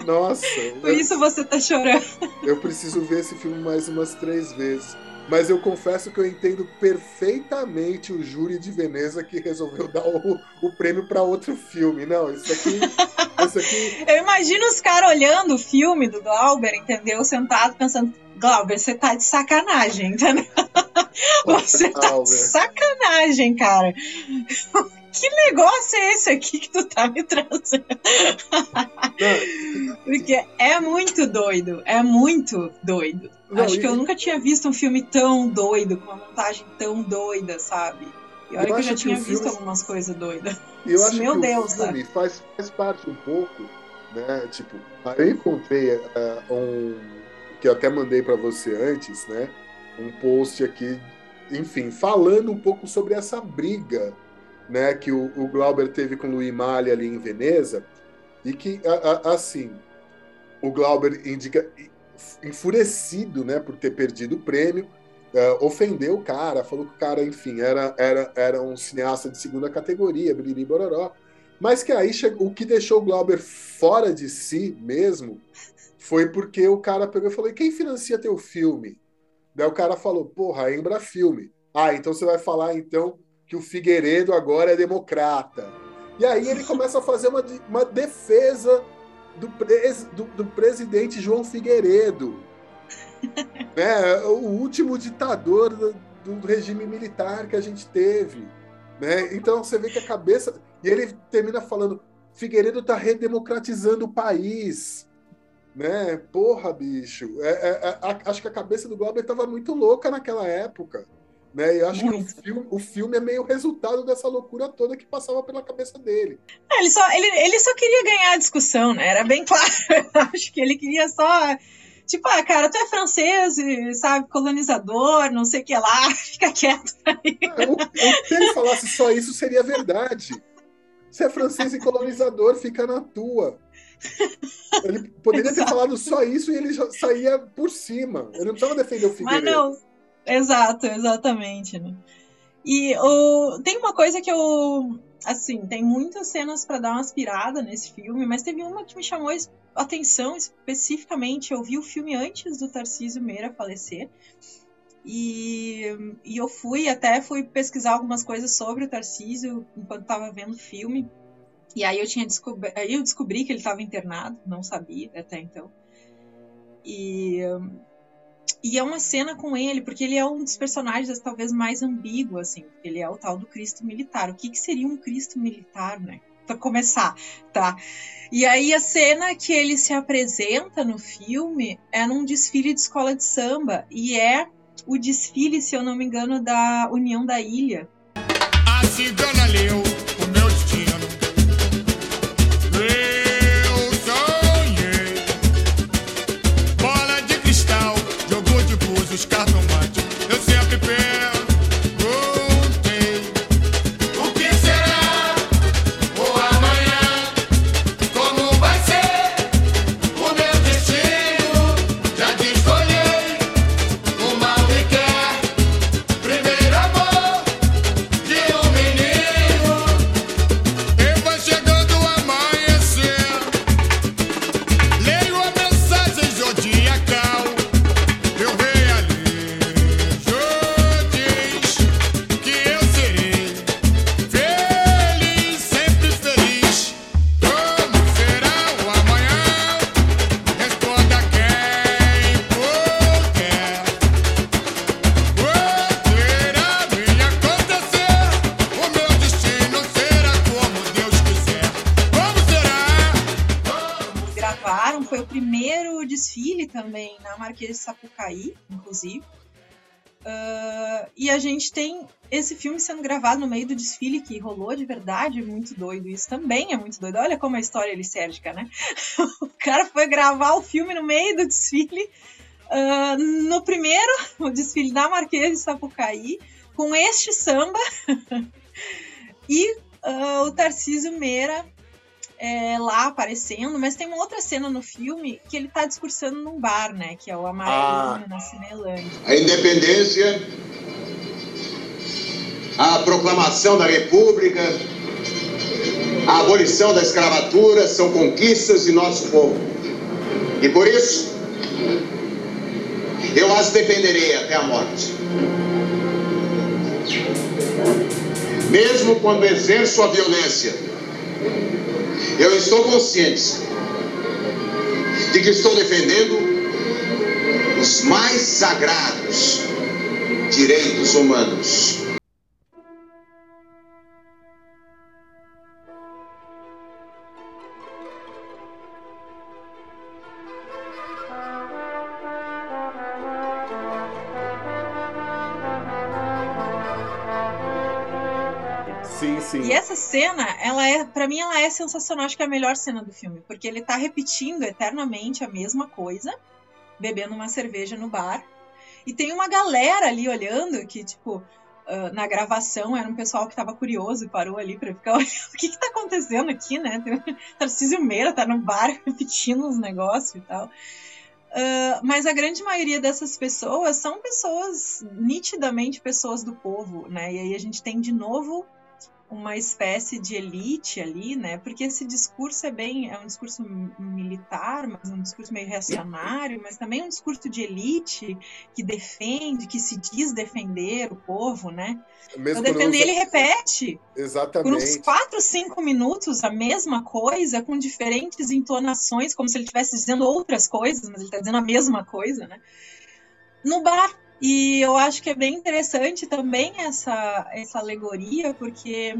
Nossa, Por eu, isso você tá chorando. eu preciso ver esse filme mais umas três vezes. Mas eu confesso que eu entendo perfeitamente o júri de Veneza que resolveu dar o, o prêmio para outro filme. Não, isso aqui, isso aqui Eu imagino os caras olhando o filme do Glauber, entendeu? Sentado pensando, Glauber, você tá de sacanagem, entendeu? Você tá de sacanagem, cara. Que negócio é esse aqui que tu tá me trazendo? Porque é muito doido, é muito doido. Não, Acho que eu nunca tinha visto um filme tão doido, com uma montagem tão doida, sabe? E olha Eu que eu já tinha visto filme- algumas coisas doidas. Eu acho Meu que Deus, o filme faz, faz parte um pouco, né? Tipo, eu encontrei eh, um que eu até mandei para você antes, né? Um post aqui, enfim, falando um pouco sobre essa briga, né? Que o, o Glauber teve com o Louis Malle ali em Veneza e que, a- a- assim, o Glauber indica enfurecido, né? Por ter perdido o prêmio é, ofendeu o cara, falou que o cara, enfim, era, era, era um cineasta de segunda categoria, biriri bororó. Mas que aí o que deixou o Glauber fora de si mesmo foi porque o cara pegou e falou: quem financia teu filme? Daí o cara falou: porra, Embra Filme. Ah, então você vai falar então que o Figueiredo agora é democrata. E aí ele começa a fazer uma, uma defesa do, pres- do- do presidente João Figueiredo né, o último ditador do, do regime militar que a gente teve. Né? Então você vê que a cabeça. E ele termina falando: Figueiredo está redemocratizando o país. Né? Porra, bicho. É, é, é, acho que a cabeça do Glauber estava muito louca naquela época. Né? E eu acho muito. que o filme, o filme é meio resultado dessa loucura toda que passava pela cabeça dele. É, ele, só, ele, ele só queria ganhar a discussão, né? Era bem claro. Eu acho que ele queria só Tipo, ah, cara, tu é francês, sabe, colonizador, não sei o que lá, fica quieto aí. se ele falasse só isso, seria verdade. Você é francês e colonizador, fica na tua. Ele poderia ter falado só isso e ele já saía por cima. Ele não precisava defender o Figueiredo. Mas não, exato, exatamente. Né? E o... tem uma coisa que eu. Assim, tem muitas cenas para dar uma aspirada nesse filme, mas teve uma que me chamou atenção especificamente. Eu vi o filme antes do Tarcísio Meira falecer. E, e eu fui até fui pesquisar algumas coisas sobre o Tarcísio enquanto estava vendo o filme. E aí eu tinha descobri, aí eu descobri que ele estava internado, não sabia até então. E e é uma cena com ele, porque ele é um dos personagens talvez mais ambíguo, assim, ele é o tal do Cristo militar. O que, que seria um Cristo militar, né? Para começar, tá? E aí a cena que ele se apresenta no filme é num desfile de escola de samba e é o desfile, se eu não me engano, da União da Ilha. A cigana leu Marquês Uh, e a gente tem esse filme sendo gravado no meio do desfile que rolou de verdade, muito doido. Isso também é muito doido. Olha como a história é licérgica, né? o cara foi gravar o filme no meio do desfile. Uh, no primeiro, o desfile da Marquês de Sapucaí, com este samba. e uh, o Tarcísio Meira é, lá aparecendo, mas tem uma outra cena no filme que ele está discursando num bar, né? Que é o Amarelinho ah. na Cinelândia. A independência, a proclamação da República, a abolição da escravatura são conquistas de nosso povo. E por isso, eu as defenderei até a morte. Mesmo quando exerço a violência eu estou consciente de que estou defendendo os mais sagrados direitos humanos. Cena, ela é, para mim, ela é sensacional. Acho que é a melhor cena do filme, porque ele tá repetindo eternamente a mesma coisa, bebendo uma cerveja no bar. E tem uma galera ali olhando que, tipo, uh, na gravação era um pessoal que tava curioso e parou ali pra ficar olhando o que que tá acontecendo aqui, né? Tarcísio Meira tá no bar repetindo uns negócios e tal. Uh, mas a grande maioria dessas pessoas são pessoas, nitidamente pessoas do povo, né? E aí a gente tem de novo uma espécie de elite ali, né? Porque esse discurso é bem, é um discurso militar, mas um discurso meio reacionário, mas também um discurso de elite que defende, que se diz defender o povo, né? Mesmo então, defender, usa... ele repete. Exatamente. Por uns quatro, cinco minutos a mesma coisa, com diferentes entonações, como se ele estivesse dizendo outras coisas, mas ele está dizendo a mesma coisa, né? No bar E eu acho que é bem interessante também essa, essa alegoria, porque,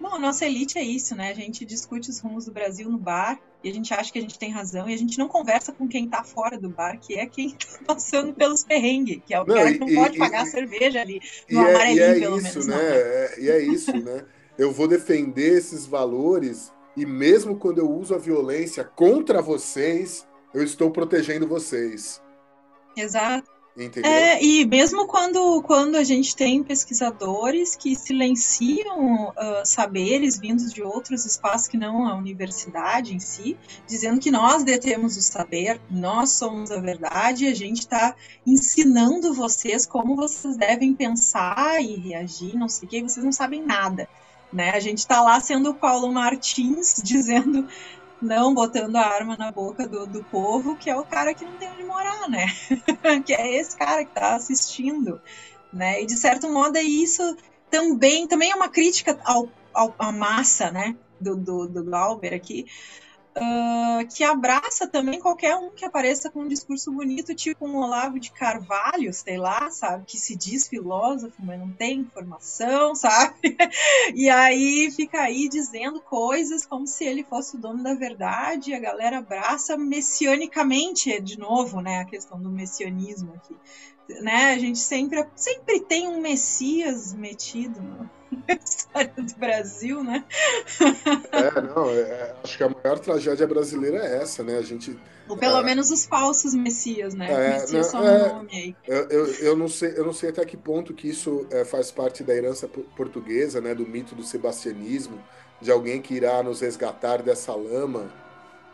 bom, a nossa elite é isso, né? A gente discute os rumos do Brasil no bar e a gente acha que a gente tem razão e a gente não conversa com quem tá fora do bar, que é quem tá passando pelos perrengues, que é o não, cara que não e, pode e, pagar e, a cerveja ali, no é, amarelinho, é pelo isso, menos. Né? É, e é isso, né? Eu vou defender esses valores e mesmo quando eu uso a violência contra vocês, eu estou protegendo vocês. Exato. Entendeu? É, e mesmo quando, quando a gente tem pesquisadores que silenciam uh, saberes vindos de outros espaços que não a universidade em si, dizendo que nós detemos o saber, nós somos a verdade, a gente está ensinando vocês como vocês devem pensar e reagir, não sei o que, vocês não sabem nada. Né? A gente está lá sendo o Paulo Martins dizendo não botando a arma na boca do, do povo, que é o cara que não tem onde morar, né? que é esse cara que está assistindo, né? E de certo modo é isso também, também é uma crítica ao, ao à massa, né? Do, do, do Glauber aqui, uh, que abraça também qualquer um que apareça com um discurso bonito, tipo um Olavo de Carvalho, sei lá, sabe, que se diz filósofo, mas não tem informação, sabe? e aí fica aí dizendo coisas como se ele fosse o dono da verdade, e a galera abraça messianicamente, de novo, né, a questão do messianismo aqui. Né? A gente sempre, sempre tem um Messias metido no, história do Brasil, né? é, não, é, acho que a maior tragédia brasileira é essa, né? A gente. Ou pelo é, menos os falsos messias, né? É, Messias só é, nome aí. Eu, eu, eu, não sei, eu não sei até que ponto que isso é, faz parte da herança portuguesa, né? Do mito do sebastianismo, de alguém que irá nos resgatar dessa lama,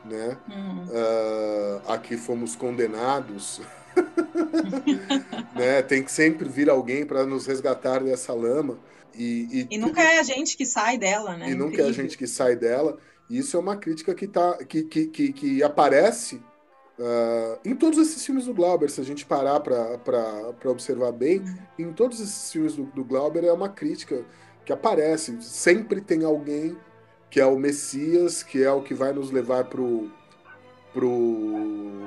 né? Uhum. Uh, aqui fomos condenados. né? Tem que sempre vir alguém para nos resgatar dessa lama. E, e, e nunca é a gente que sai dela, né? E nunca Incrível. é a gente que sai dela. E isso é uma crítica que, tá, que, que, que, que aparece uh, em todos esses filmes do Glauber. Se a gente parar para observar bem, uhum. em todos esses filmes do, do Glauber é uma crítica que aparece. Sempre tem alguém que é o Messias, que é o que vai nos levar pro, pro,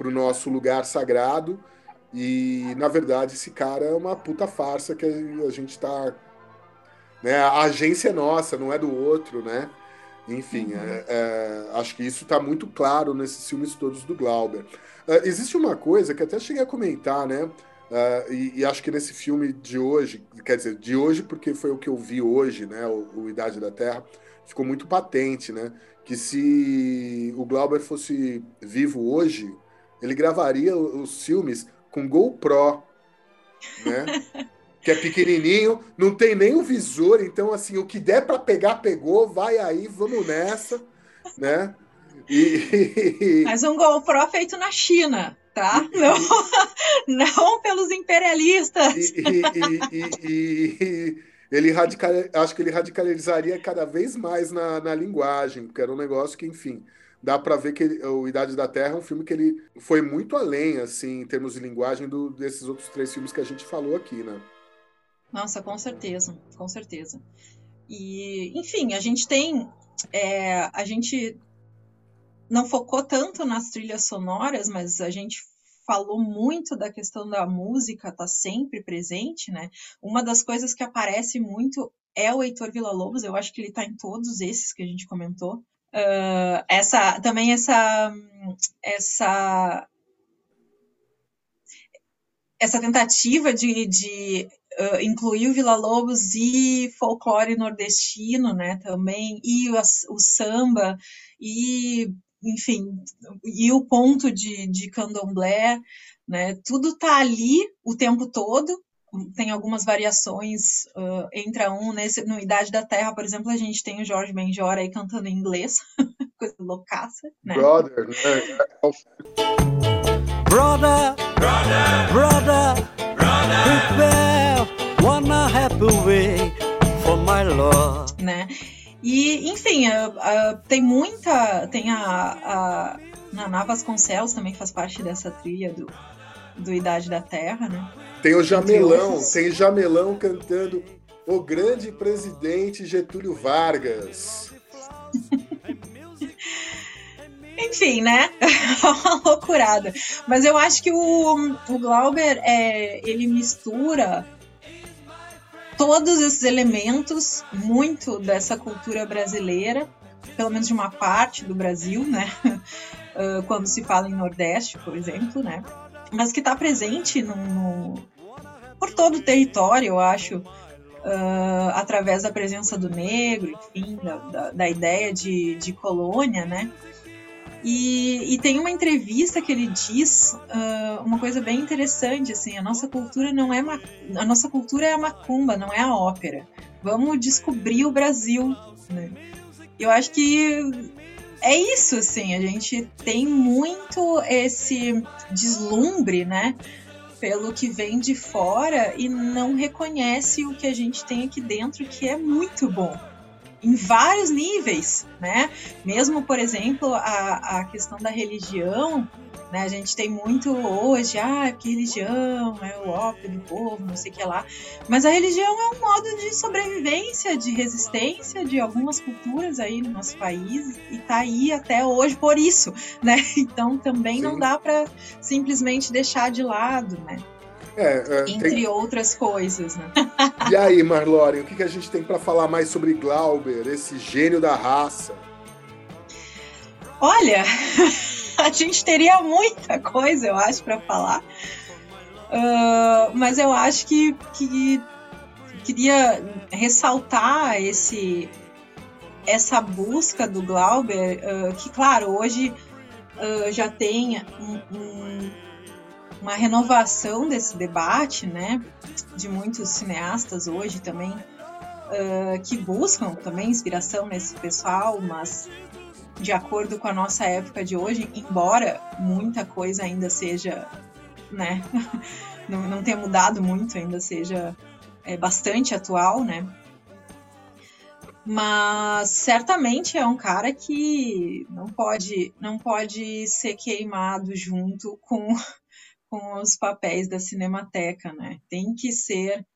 pro nosso lugar sagrado e, na verdade, esse cara é uma puta farsa que a gente tá. Né? A agência é nossa, não é do outro, né? Enfim, uhum. é, é, acho que isso está muito claro nesses filmes todos do Glauber. Uh, existe uma coisa que até cheguei a comentar, né? Uh, e, e, acho que nesse filme de hoje, quer dizer, de hoje porque foi o que eu vi hoje, né? O, o Idade da Terra, ficou muito patente, né? Que se o Glauber fosse vivo hoje, ele gravaria os filmes com GoPro, né? que é pequenininho, não tem nem o visor, então assim, o que der para pegar, pegou, vai aí, vamos nessa, né? E... Mas um GoPro feito na China, tá? Não, não pelos imperialistas. E, e, e, ele radical, acho que ele radicalizaria cada vez mais na, na linguagem, porque era um negócio que, enfim, dá para ver que o Idade da Terra é um filme que ele foi muito além, assim, em termos de linguagem, do, desses outros três filmes que a gente falou aqui, né? Nossa, com certeza, com certeza. E, enfim, a gente tem. É, a gente não focou tanto nas trilhas sonoras, mas a gente falou muito da questão da música tá sempre presente, né? Uma das coisas que aparece muito é o Heitor Villa-Lobos, eu acho que ele tá em todos esses que a gente comentou. Uh, essa também essa essa essa tentativa de, de uh, incluir o Vila Lobos e folclore nordestino, né, também e o, o samba e enfim e o ponto de, de candomblé, né, tudo tá ali o tempo todo tem algumas variações uh, entre um. Nesse, no Idade da Terra, por exemplo, a gente tem o Jorge Benjor aí cantando em inglês, coisa loucaça, né? Brother, né? Brother, brother, brother, brother, prepare one happy way for my Lord. Né? E, enfim, uh, uh, tem muita. Tem a, a Naná Vasconcelos também faz parte dessa trilha do, do Idade da Terra, né? Tem o Jamelão, tem Jamelão cantando O Grande Presidente Getúlio Vargas. Enfim, né? uma loucurada. Mas eu acho que o, o Glauber, é, ele mistura todos esses elementos, muito dessa cultura brasileira, pelo menos de uma parte do Brasil, né? Quando se fala em Nordeste, por exemplo, né? Mas que está presente no, no, por todo o território, eu acho, uh, através da presença do negro, enfim, da, da, da ideia de, de colônia, né? E, e, tem uma entrevista que ele diz uh, uma coisa bem interessante, assim, a nossa cultura não é a nossa cultura é a macumba, não é a ópera. Vamos descobrir o Brasil, né? Eu acho que é isso, assim, a gente tem muito esse deslumbre, né? Pelo que vem de fora e não reconhece o que a gente tem aqui dentro, que é muito bom em vários níveis, né? Mesmo, por exemplo, a, a questão da religião, né? A gente tem muito hoje, ah, que religião é o ópio do povo, não sei o que lá. Mas a religião é um modo de sobrevivência, de resistência de algumas culturas aí no nosso país e tá aí até hoje por isso, né? Então também Sim. não dá para simplesmente deixar de lado, né? É, é, Entre tem... outras coisas, né? E aí, Marlore, o que, que a gente tem para falar mais sobre Glauber, esse gênio da raça? Olha, a gente teria muita coisa, eu acho, para falar. Uh, mas eu acho que, que queria ressaltar esse essa busca do Glauber, uh, que claro, hoje uh, já tem um, um uma renovação desse debate, né, de muitos cineastas hoje também que buscam também inspiração nesse pessoal, mas de acordo com a nossa época de hoje, embora muita coisa ainda seja, né, não, não tenha mudado muito, ainda seja é, bastante atual, né, mas certamente é um cara que não pode não pode ser queimado junto com com os papéis da Cinemateca, né? Tem que ser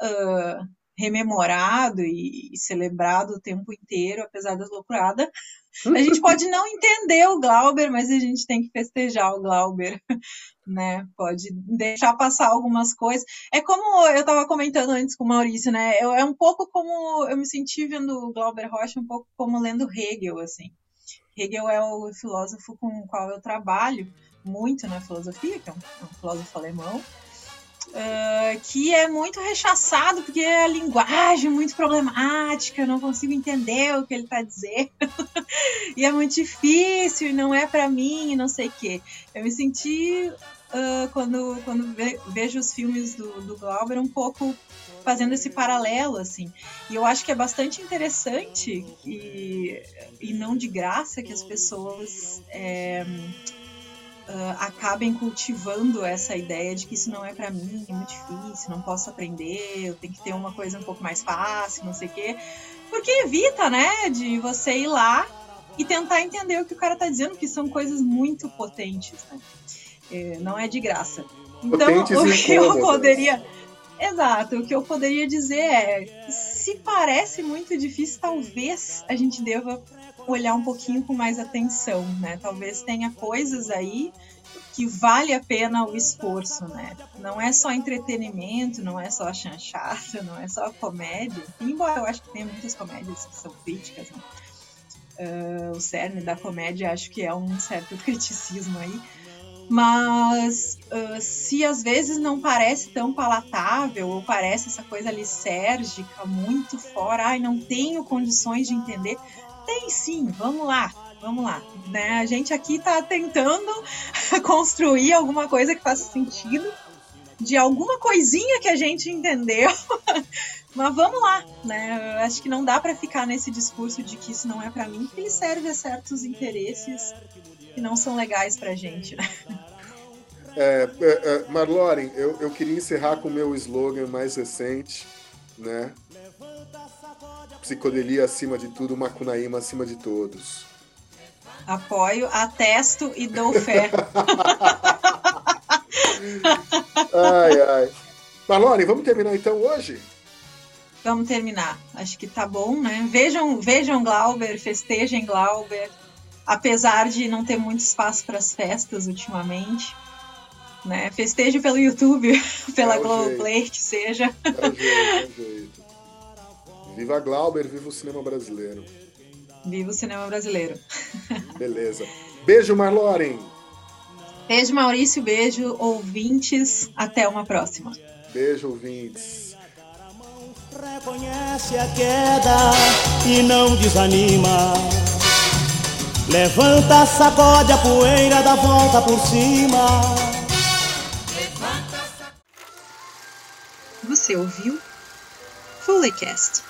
uh, rememorado e, celebrado o tempo inteiro, apesar das loucuradas. A gente pode não entender o Glauber, mas a gente tem que festejar o Glauber, né? Pode deixar passar algumas coisas. É como eu estava comentando antes com o Maurício, né? Eu, é um pouco como eu me senti vendo o Glauber Rocha, um pouco como lendo Hegel, assim. Hegel é o filósofo com o qual eu trabalho muito na filosofia, que é um, é um filósofo alemão, uh, que é muito rechaçado porque é a linguagem muito problemática, eu não consigo entender o que ele está dizendo, e é muito difícil, e não é para mim, e não sei o quê. Eu me senti, uh, quando, quando vejo os filmes do, do Glauber, um pouco fazendo esse paralelo, assim. E eu acho que é bastante interessante e, e não de graça que as pessoas é, uh, acabem cultivando essa ideia de que isso não é para mim, é muito difícil, não posso aprender, eu tenho que ter uma coisa um pouco mais fácil, não sei o quê. Porque evita, né, de você ir lá e tentar entender o que o cara tá dizendo, que são coisas muito potentes, né? É, não é de graça. Então, potentes o que eu poderia. Exato, o que eu poderia dizer é: se parece muito difícil, talvez a gente deva olhar um pouquinho com mais atenção, né? Talvez tenha coisas aí que vale a pena o esforço, né? Não é só entretenimento, não é só chanchada, não é só comédia. Embora eu acho que tem muitas comédias que são críticas, né? Uh, o cerne da comédia acho que é um certo criticismo aí. Mas uh, se às vezes não parece tão palatável, ou parece essa coisa lisérgica, muito fora, ai, não tenho condições de entender, tem sim, vamos lá, vamos lá. Né? A gente aqui está tentando construir alguma coisa que faça sentido, de alguma coisinha que a gente entendeu. Mas vamos lá, né? Eu acho que não dá para ficar nesse discurso de que isso não é para mim, porque ele serve a certos interesses que não são legais pra gente, né? É, é, é, Marloren, eu, eu queria encerrar com o meu slogan mais recente, né? Psicodelia acima de tudo, Macunaíma acima de todos. Apoio, atesto e dou fé. ai, ai. Marlone, vamos terminar então hoje? Vamos terminar. Acho que tá bom, né? Vejam, vejam Glauber, festejem Glauber. apesar de não ter muito espaço para as festas ultimamente. Né? Festeje pelo YouTube, pela É Globoplay, que seja. É o jeito, é o jeito. Viva Glauber, viva o cinema brasileiro. Viva o cinema brasileiro. Beleza. Beijo, Marloren. Beijo, Maurício. Beijo, ouvintes. Até uma próxima. Beijo, ouvintes. Reconhece a queda e não desanima. Levanta, sacode a poeira, dá volta por cima. Você ouviu? Fullycast